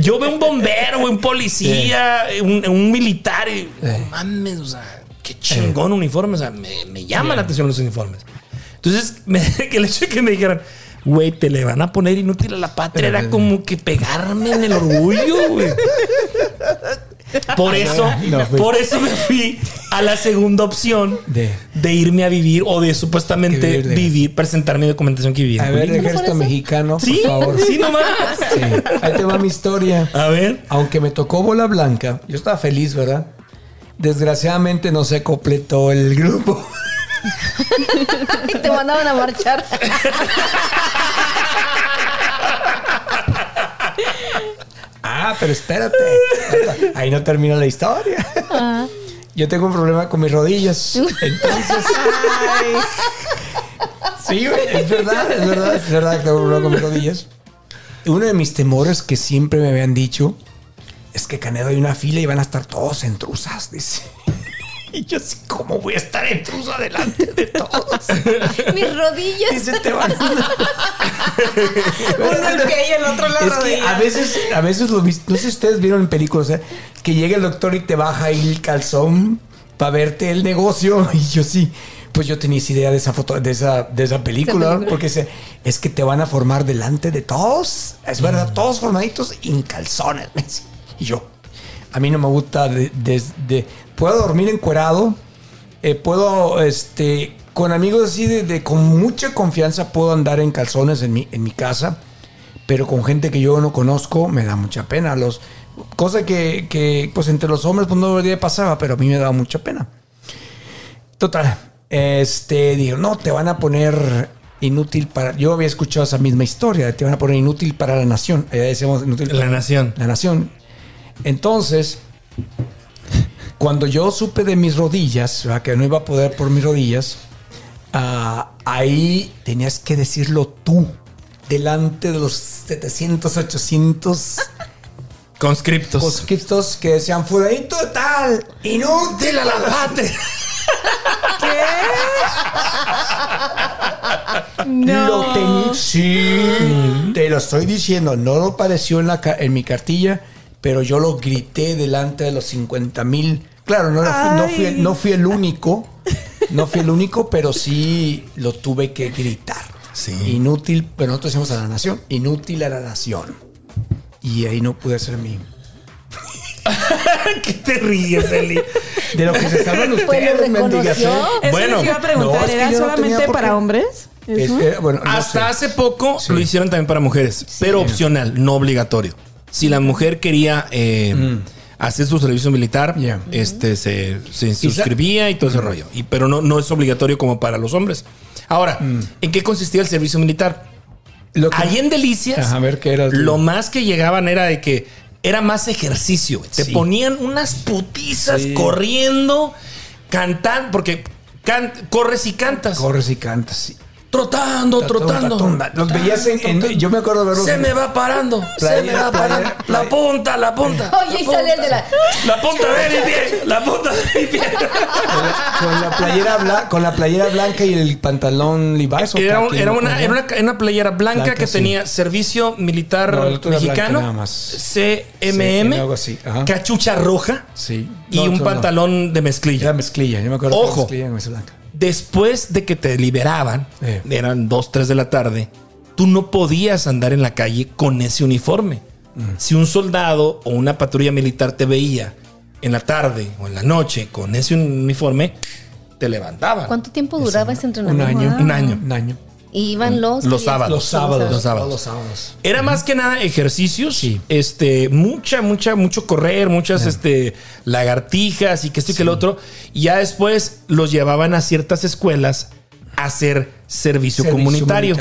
yo veo un bombero, un policía, un, un militar. Y, no mames, o sea, qué chingón uniforme. O sea, me, me llama la atención los uniformes. Entonces, me- que el hecho de que me dijeran, güey, te le van a poner inútil a la patria, era como que pegarme en el orgullo, güey. Por eso, no por eso me fui a la segunda opción de, De- irme a vivir o de supuestamente Vivir de- vivir, presentar mi documentación que viví. en A ver, ejército mexicano, Sí, por favor. sí, nomás. Sí, Ahí te va mi historia. A ver. Aunque me tocó bola blanca, yo estaba feliz, ¿verdad? Desgraciadamente no se completó el grupo. Y te mandaban a marchar. Ah, pero espérate. Ahí no termina la historia. Yo tengo un problema con mis rodillas. Entonces, Sí, güey, es verdad, es verdad, es verdad que tengo problema con mis rodillas. Uno de mis temores que siempre me habían dicho es que Canedo hay una fila y van a estar todos en truzas, dice. Y yo así, ¿cómo voy a estar en truza delante de todos? Mis rodillas. Dice, te van a... Uno el pie y el otro la Es que rodilla. a veces, a veces lo vis- no sé si ustedes vieron en películas, ¿eh? que llega el doctor y te baja ahí el calzón para verte el negocio. Y yo sí, pues yo tenía esa idea de esa foto, de esa, de esa película, película. porque se- es que te van a formar delante de todos. Es verdad, todos formaditos en calzones. Y yo, a mí no me gusta de, de- de- puedo dormir encuerado, eh, puedo, este, con amigos así de, de- con mucha confianza puedo andar en calzones en mi, en mi casa, pero con gente que yo no conozco me da mucha pena. Los, cosa que, que, pues entre los hombres pues no debería pasar, pero a mí me da mucha pena. Total, este, digo, no, te van a poner inútil para, yo había escuchado esa misma historia, te van a poner inútil para la nación, allá decíamos inútil La para- nación. la nación. Entonces, cuando yo supe de mis rodillas, ¿verdad? que no iba a poder por mis rodillas, ah, ahí tenías que decirlo tú, delante de los 700, 800 Conscriptos. conscriptos que decían, fulanito de tal, inútil a la patria. No. Lo tenía. Sí, te lo estoy diciendo. No lo pareció en, la, en mi cartilla, pero yo lo grité delante de los 50 mil. Claro, no, era- no, fui, no fui el único. No fui el único, pero sí lo tuve que gritar. Sí. Inútil, pero nosotros decimos a la nación. Inútil a la nación. Y ahí no pude hacer mi. ¿Qué te ríes, Eli? De lo que se salvan Pues ustedes, mendigas. ¿eh? Eso Bueno, les iba a preguntar, no, es que ¿era no tenía solamente qué. para hombres? Es- eh, bueno, no Hasta sé. hace poco Sí. lo hicieron también para mujeres, pero opcional, no obligatorio. Si la mujer quería eh, hacer su servicio militar, Mm. Este se, se suscribía y todo ese rollo. Y, pero no, no es obligatorio como para los hombres. Ahora, Mm. ¿en qué consistía el servicio militar? Lo que- Ahí en Delicias, a ver, ¿qué era lo más que llegaban era de que era más ejercicio. Te Sí. ponían unas putizas Sí. corriendo, cantando, porque can- corres y cantas. Corres y cantas. sí. Trotando, trotando. Los veías en- en- yo me acuerdo de verlos Se en- me va parando. se me va playa- parando. La punta, la punta. Oye, y la sale el punta. de la. La punta de mi pie. La punta de mi pie. con la playera blanca, con la playera blanca y el pantalón Levi's. ¿o Era, un- era ¿Cómo una, era? una, era una playera blanca, Blanca, que sí. tenía servicio militar No, mexicano, nada más. CMM, Sí, algo así, ajá. cachucha roja Sí. y No, un no. pantalón de mezclilla. Era mezclilla, yo me acuerdo. Ojo. mezclilla y camisa blanca. Después de que te liberaban, Eh. eran 2, 3 de la tarde, tú no podías andar en la calle con ese uniforme. Mm. Si un soldado o una patrulla militar te veía en la tarde o en la noche con ese uniforme, te levantaban. ¿Cuánto tiempo duraba ese Un entrenamiento? año. Un año. Un año. Y iban los. Los sábados. Los sábados. Los sábados. Los sábados. Era más que nada ejercicios, Sí. este, mucha, mucha, mucho correr, muchas, este, lagartijas y que esto y que el otro. Y ya después los llevaban a ciertas escuelas a hacer servicio, Servicio comunitario.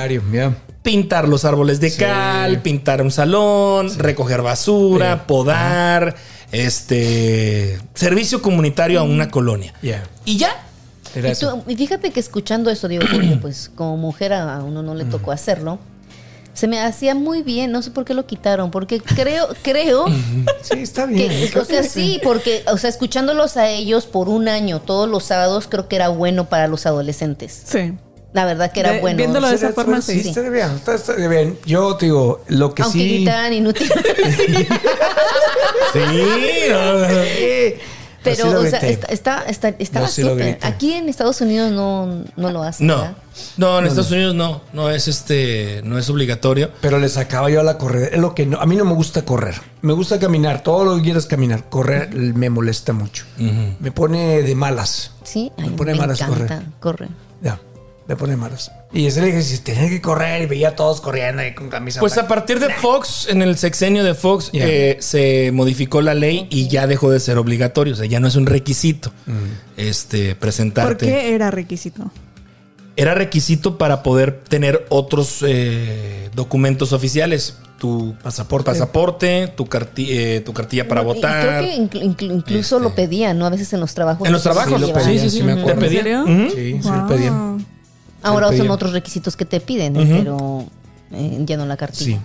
Pintar los árboles de Sí. cal, pintar un salón, recoger basura, podar, este, servicio comunitario a una colonia. Y ya. Era Y, eso. tú- y fíjate que escuchando eso, digo, porque pues como mujer a uno no le tocó hacerlo. Se me hacía muy bien, no sé por qué lo quitaron, porque creo, creo Sí, está bien. que, o sea, sí, porque, o sea, escuchándolos a ellos por un año, todos los sábados, creo que era bueno para los adolescentes. Sí. La verdad que era Ve- bueno. viéndolo de esa forma, sí. sí. Está bien, está, está bien. Yo te digo, lo que Aunque sí. gritaran inútil. Sí. lo o sea, está, está, está. Aquí en Estados Unidos no, no lo hacen. No. ¿verdad? No, en Estados Unidos no. No es este. No es obligatorio. Pero le sacaba yo a la correr. Es lo que no- a mí no me gusta correr. Me gusta caminar. Todo lo que quieras caminar. Correr me molesta mucho. Me pone de malas. Sí, Me Ay, pone me malas encanta. Corre. Ya, me pone malas. Y ese le dije, si tenía que correr y veía a todos corriendo ahí con camisa. Pues a partir de Fox, en el sexenio de Fox, Ya. eh, se modificó la ley y ya dejó de ser obligatorio. O sea, ya no es un requisito este, presentarte. ¿Por qué era requisito? Era requisito para poder tener otros eh, documentos oficiales. Tu Pasaporte. pasaporte, tu, carti- eh, tu cartilla para y votar. creo que inclu- incluso Este. lo pedían, ¿no? A veces en los trabajos. En los trabajos, Sí, lo sí, pedían, sí, sí sí, me te acuerdo. pedían. ¿En serio? Sí, sí Wow. lo pedían. Ahora son otros requisitos que te piden, ¿eh? pero eh, ya no la cartilla. Sí.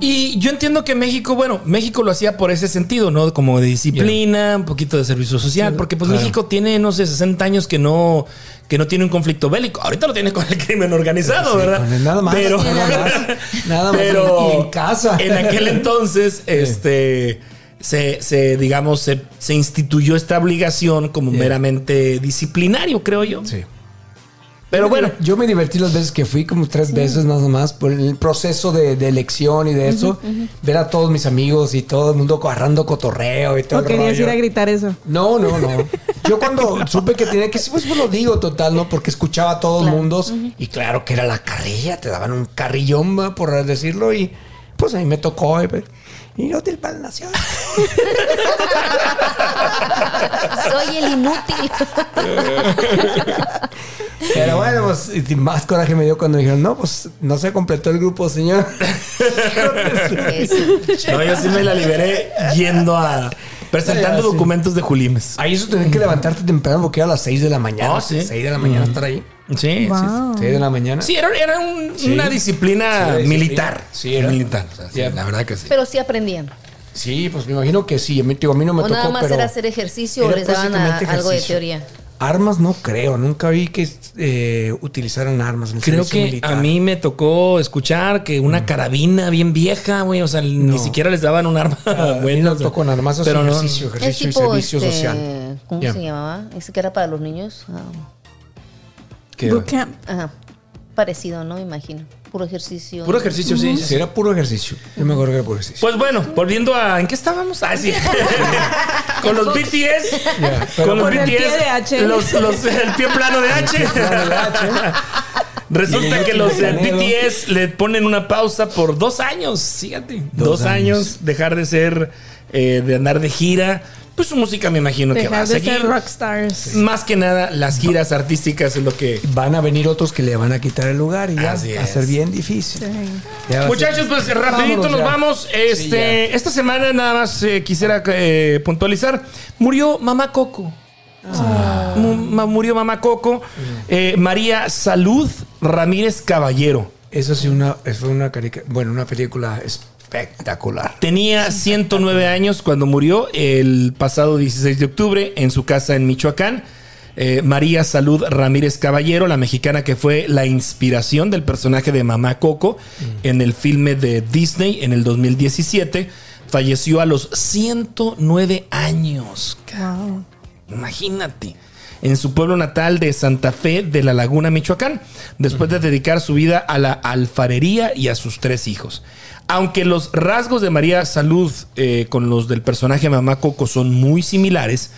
Y yo entiendo que México, bueno, México lo hacía por ese sentido, ¿no? Como de disciplina, un poquito de servicio social, porque pues claro. México tiene, no sé, 60 años que no, que no tiene un conflicto bélico. Ahorita lo tiene con el crimen organizado, Sí, ¿verdad? con el nada más, Pero, nada más, nada más. pero en casa. En aquel entonces, este, se, se, digamos, se, se instituyó esta obligación como Yeah. meramente disciplinario, creo yo. Sí. Pero bueno, Yo me divertí las veces que fui, como tres veces nada más, por el proceso de, de elección y de eso. Ver a todos mis amigos y todo el mundo agarrando cotorreo y todo ¿O el querías rollo. ir a gritar eso? No, no, no. Yo cuando supe que tenía que sí, pues, pues lo digo total, ¿no? Porque escuchaba a todo el Claro. mundo y claro que era la carrilla, te daban un carrillón, por decirlo, y pues a mí me tocó. Y, pues, inútil para la nación. Soy el inútil. Pero bueno, pues y más coraje me dio cuando dijeron, no, pues no se completó el grupo, señor. No, yo sí me la liberé yendo a presentando Sí, sí. documentos de Julimes. Ahí eso tener que levantarte temprano porque era a las 6 de la mañana. Oh, sí. 6 de la mañana estar ahí. Sí, sí, Wow. 6 de la mañana. Sí, era, era un- Sí. una disciplina Sí, disciplina. militar. Sí, era. militar. o sea, sí. La verdad que sí. Pero sí aprendían. Sí, pues me imagino que sí. A mí, digo, a mí no me o tocó, nada más pero era hacer ejercicio o era les daban a- básicamente algo de ejercicio. teoría. Armas no creo. Nunca vi que eh, utilizaran armas en Creo que militar. a mí me tocó escuchar que una carabina bien vieja, güey, o sea, ni siquiera les daban un arma A mí buena. no o sea, tocó con armas, pero no. ejercicio, ejercicio y servicio este, social. ¿cómo Ya. se llamaba? Ese que era para los niños. Ah, ¿Qué? Bootcamp. ajá. Parecido, ¿no? Me imagino. Puro ejercicio. Puro ejercicio, sí. sí. Sí, era puro ejercicio. Yo me acuerdo que era puro ejercicio. Pues bueno, volviendo a. ¿En qué estábamos? Ah, sí. Con los BTS. Con los Con el BTS. pie de H. Los, los- el pie plano de H. Resulta que los. BTS le ponen una pausa por dos años. Fíjate. Dos, Dos años. años. dejar de ser, eh, de andar de gira. Pues su música me imagino que va a ser seguir. rockstars. Más que nada, las giras artísticas es lo que. Van a venir otros que le van a quitar el lugar y ya Así va a ser es. bien difícil. Sí. Muchachos, pues rapidito Vámonos nos ya. vamos. Este, esta semana nada más eh, quisiera eh, puntualizar. Murió Mamá Coco. Ma- Murió Mamá Coco. Eh, María Salud Ramírez Caballero. Eso sí, una, fue una, carica- bueno, una película espectacular. Tenía 109 años cuando murió el pasado 16 de octubre en su casa en Michoacán. Eh, María Salud Ramírez Caballero, la mexicana que fue la inspiración del personaje de Mamá Coco en el filme de Disney en el 2017, falleció a los 109 años. Wow. Imagínate. En su pueblo natal de Santa Fe de la Laguna, Michoacán, después de dedicar su vida a la alfarería y a sus tres hijos. Aunque los rasgos de María Salud eh, con los del personaje Mamá Coco son muy similares,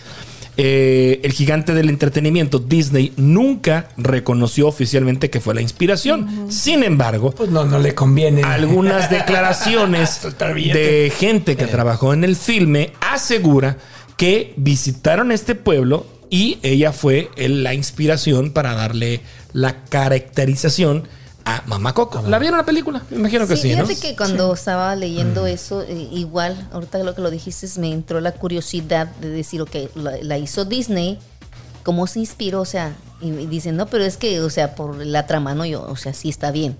eh, el gigante del entretenimiento Disney nunca reconoció oficialmente que fue la inspiración. Sin embargo, Pues no, no le conviene. algunas declaraciones de gente que trabajó en el filme asegura que visitaron este pueblo y ella fue el- la inspiración para darle la caracterización a Mamá Coco. ¿La vieron la película? Me imagino que sí, ¿no? fíjate que cuando estaba leyendo eso, eh, igual, ahorita lo que lo dijiste, me entró la curiosidad de decir, ok, la, la hizo Disney, ¿cómo se inspiró? O sea, y, y dicen, no, pero es que, o sea, por la trama, no, yo, o sea, sí está bien.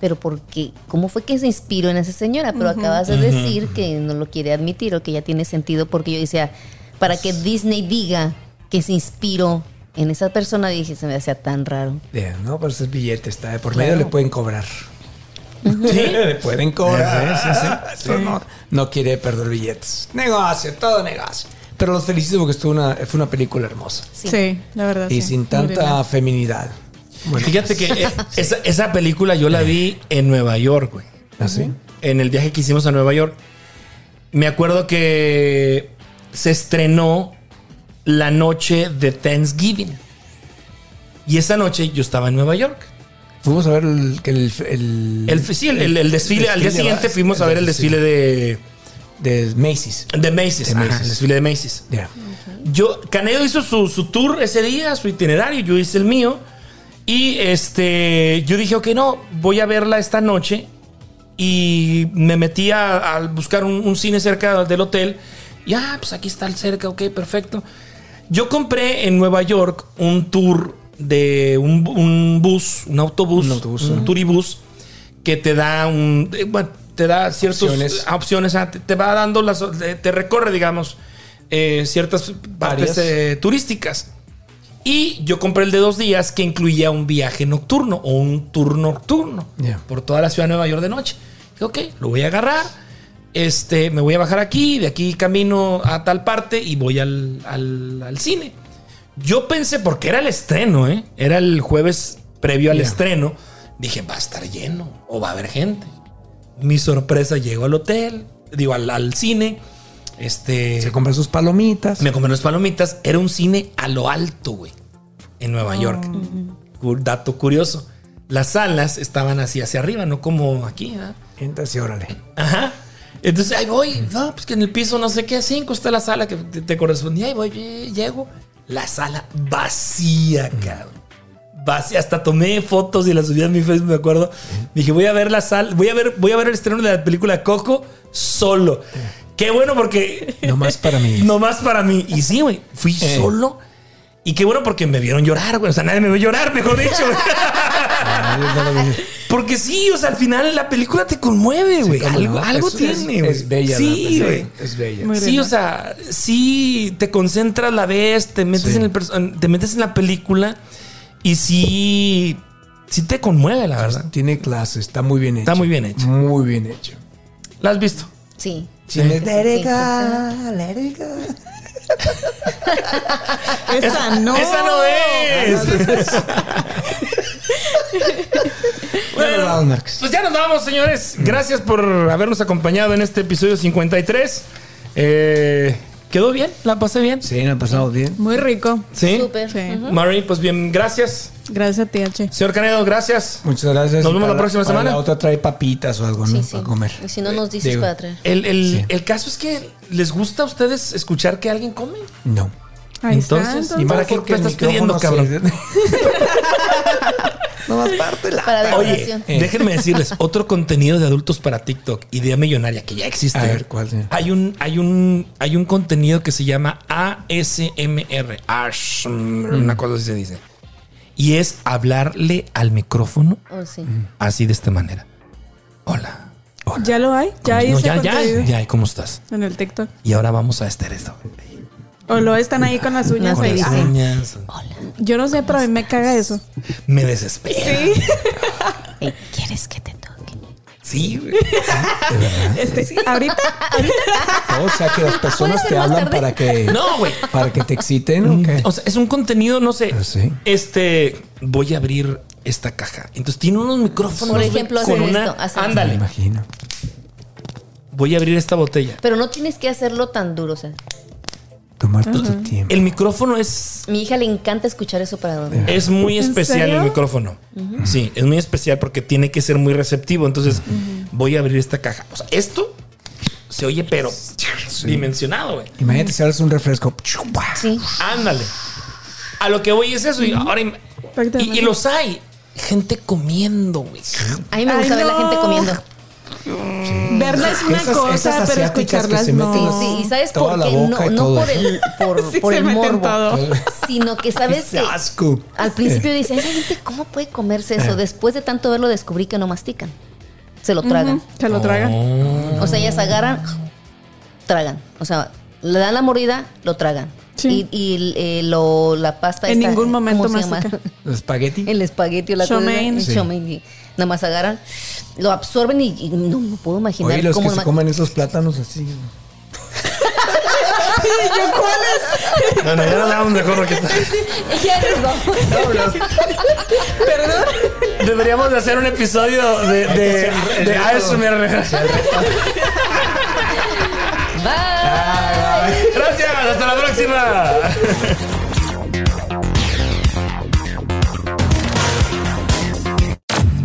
Pero porque, ¿cómo fue que se inspiró en esa señora? Pero acabas de decir que no lo quiere admitir o que ya tiene sentido, porque yo decía, para que Disney diga que se inspiró en esa persona, dije, se me hacía tan raro. Ya, no, pero ese es billete, está de por Claro. medio le pueden cobrar. le pueden cobrar. Eso No, no quiere perder billetes. Negocio, todo negocio. Pero los felicito porque estuvo una, fue una película hermosa. Sí. Sí, la verdad. Y sí. sin tanta feminidad. Bueno, Fíjate que eh, esa, esa película yo la vi en Nueva York, güey. ¿así? en el viaje que hicimos a Nueva York, me acuerdo que se estrenó la noche de Thanksgiving. Y esa noche yo estaba en Nueva York. Fuimos a ver el... el, el, sí, desfile, al día siguiente fuimos a ver el desfile de, de Macy's. de Macy's. De ajá, Macy's. el desfile de Macy's. Ya. Yo, Canedo hizo su, su tour ese día, su itinerario, yo hice el mío. Y este, yo dije, ok, no, voy a verla esta noche. Y me metí a, a buscar un, un cine cerca del hotel. Y ah, pues aquí está el cerca, ok, perfecto. Yo compré en Nueva York un tour de un, un bus, un autobús, un, Un autobús, turibús, que te da un. eh, bueno, te da ciertas Opciones. opciones, opciones ah, te, te va dando las. Te, recorre, digamos, eh, ciertas partes Varias. eh, turísticas. Y yo compré el de dos días que incluía un viaje nocturno o un tour nocturno por toda la ciudad de Nueva York de noche. Dije, ok, lo voy a agarrar. Este, me voy a bajar aquí, de aquí camino a tal parte y voy al, al- al cine. Yo pensé, porque era el estreno, ¿eh? Era el jueves previo al estreno. Dije, va a estar lleno o va a haber gente. Mi sorpresa, llego al hotel, digo, al, al cine. Este. Se compra sus palomitas. Me compré unas palomitas. Era un cine a lo alto, güey. En Nueva York. Cu- Dato curioso. Las salas estaban así hacia arriba, no como aquí, ¿verdad? Entonces, órale. Ajá. Entonces ahí voy. No, pues que en el piso no sé qué, cinco está la sala que te, te correspondía. Ahí voy, llego. La sala vacía, cabrón. Vacía. Hasta tomé fotos y las subí a mi Facebook, me acuerdo. Dije, voy a ver la sala, voy a ver, voy a ver el estreno de la película Coco solo. Qué bueno porque Nomás para mí. Nomás para mí. Y sí, güey, fui Eh. solo. Y qué bueno porque me vieron llorar, güey. O sea, nadie me vio llorar, mejor dicho. vi. porque sí, o sea, al final la película te conmueve, güey. algo no. algo Es- tiene, es- güey. es bella la Sí, güey. Es bella. Muy Sí, o sea, sí te concentras, la ves, te metes, Sí. en el te metes en la película y sí, sí te conmueve, la verdad. Tiene clase, está muy bien hecho. Está muy bien hecho. Muy bien hecho. ¿La has visto? Sí. Tiene- Sí, Let it sí, go, let it go. Esa no. Esa no es. Bueno, vamos. Pues ya nos vamos, señores. Gracias por habernos acompañado en este episodio 53. Eh, ¿Quedó bien? ¿La pasé bien? Sí, nos pasamos bien. Muy rico. Sí. Súper. Sí. Mari, pues bien, gracias. Gracias a ti, H. Señor Canedo, gracias. Muchas gracias. Nos vemos la próxima para semana. La otra trae papitas o algo, ¿no? Sí, sí. Para comer. Y si no nos dices Digo, para traer. El, el- Sí. el caso es que les gusta a ustedes escuchar que alguien come. No. Ahí Entonces, está. ¿y para qué el estás pidiendo, cabrón? se- no más parte la. Para Oye. Eh. déjenme decirles, otro contenido de adultos para TikTok, idea millonaria, que ya existe. A ver, ¿cuál, señor? Hay un, hay un, hay un contenido que se llama ASMR, ASMR, una cosa así se dice. Y es hablarle al micrófono Oh, sí. así de esta manera. Hola. ¿Ya lo hay? ¿Ya hay No, ese ya, ya, ya, hay, ¿cómo estás? En el TikTok. Y ahora vamos a estar esto. O lo están ahí con las uñas Con ahí. las uñas. Yo no sé, pero a mí me caga eso. Me desespera. Sí. ¿Quieres que te toque? Sí, güey. Este, ahorita, O sea, que las personas te hablan tarde? para que. No, güey. Para que te exciten, ¿o sea, es un contenido, no sé. Ah, sí. Este, voy a abrir esta caja. Entonces tiene unos micrófonos. Por ejemplo, con hacer una- esto, hacer Me Ándale. imagino. Voy a abrir esta botella. Pero no tienes que hacerlo tan duro. O sea, Tomarte tu tiempo. El micrófono es, mi hija le encanta escuchar eso para dormir. es muy ¿En especial el micrófono. Sí, es muy especial porque tiene que ser muy receptivo. Entonces, voy a abrir esta caja. O sea, esto se oye, pero dimensionado, güey. Imagínate si abres un refresco. Sí. Ándale. A lo que voy es eso. Y ahora y, y los hay. Gente comiendo, güey. A mí me gusta Ay, ver la gente comiendo. Verla es una Esas- cosa, esas pero escucharlas no. Sí, sí, y sabes por qué, no, por el, por, Sí, por se el morbo, sino que sabes Qué que asco. al principio dice, esa gente, ¿cómo puede comerse Eh. eso? Después de tanto verlo descubrí que no mastican. Se lo tragan. Se lo tragan. O sea, ellas agarran, tragan. O sea, le dan la mordida, lo tragan. Sí. Y, y, eh, lo, la pasta En esta, ningún momento ¿cómo se llama? mastica. El espagueti. El espagueti o la el Sí. Nada más agarran, lo absorben y, y no me puedo imaginar Oye, los cómo que se comen esos plátanos así. No, no, ya no hablamos mejor lo que está. Ya nos vamos. Perdón. Deberíamos de hacer un episodio de, de, de reto. ASMR. Bye. Gracias, hasta la próxima.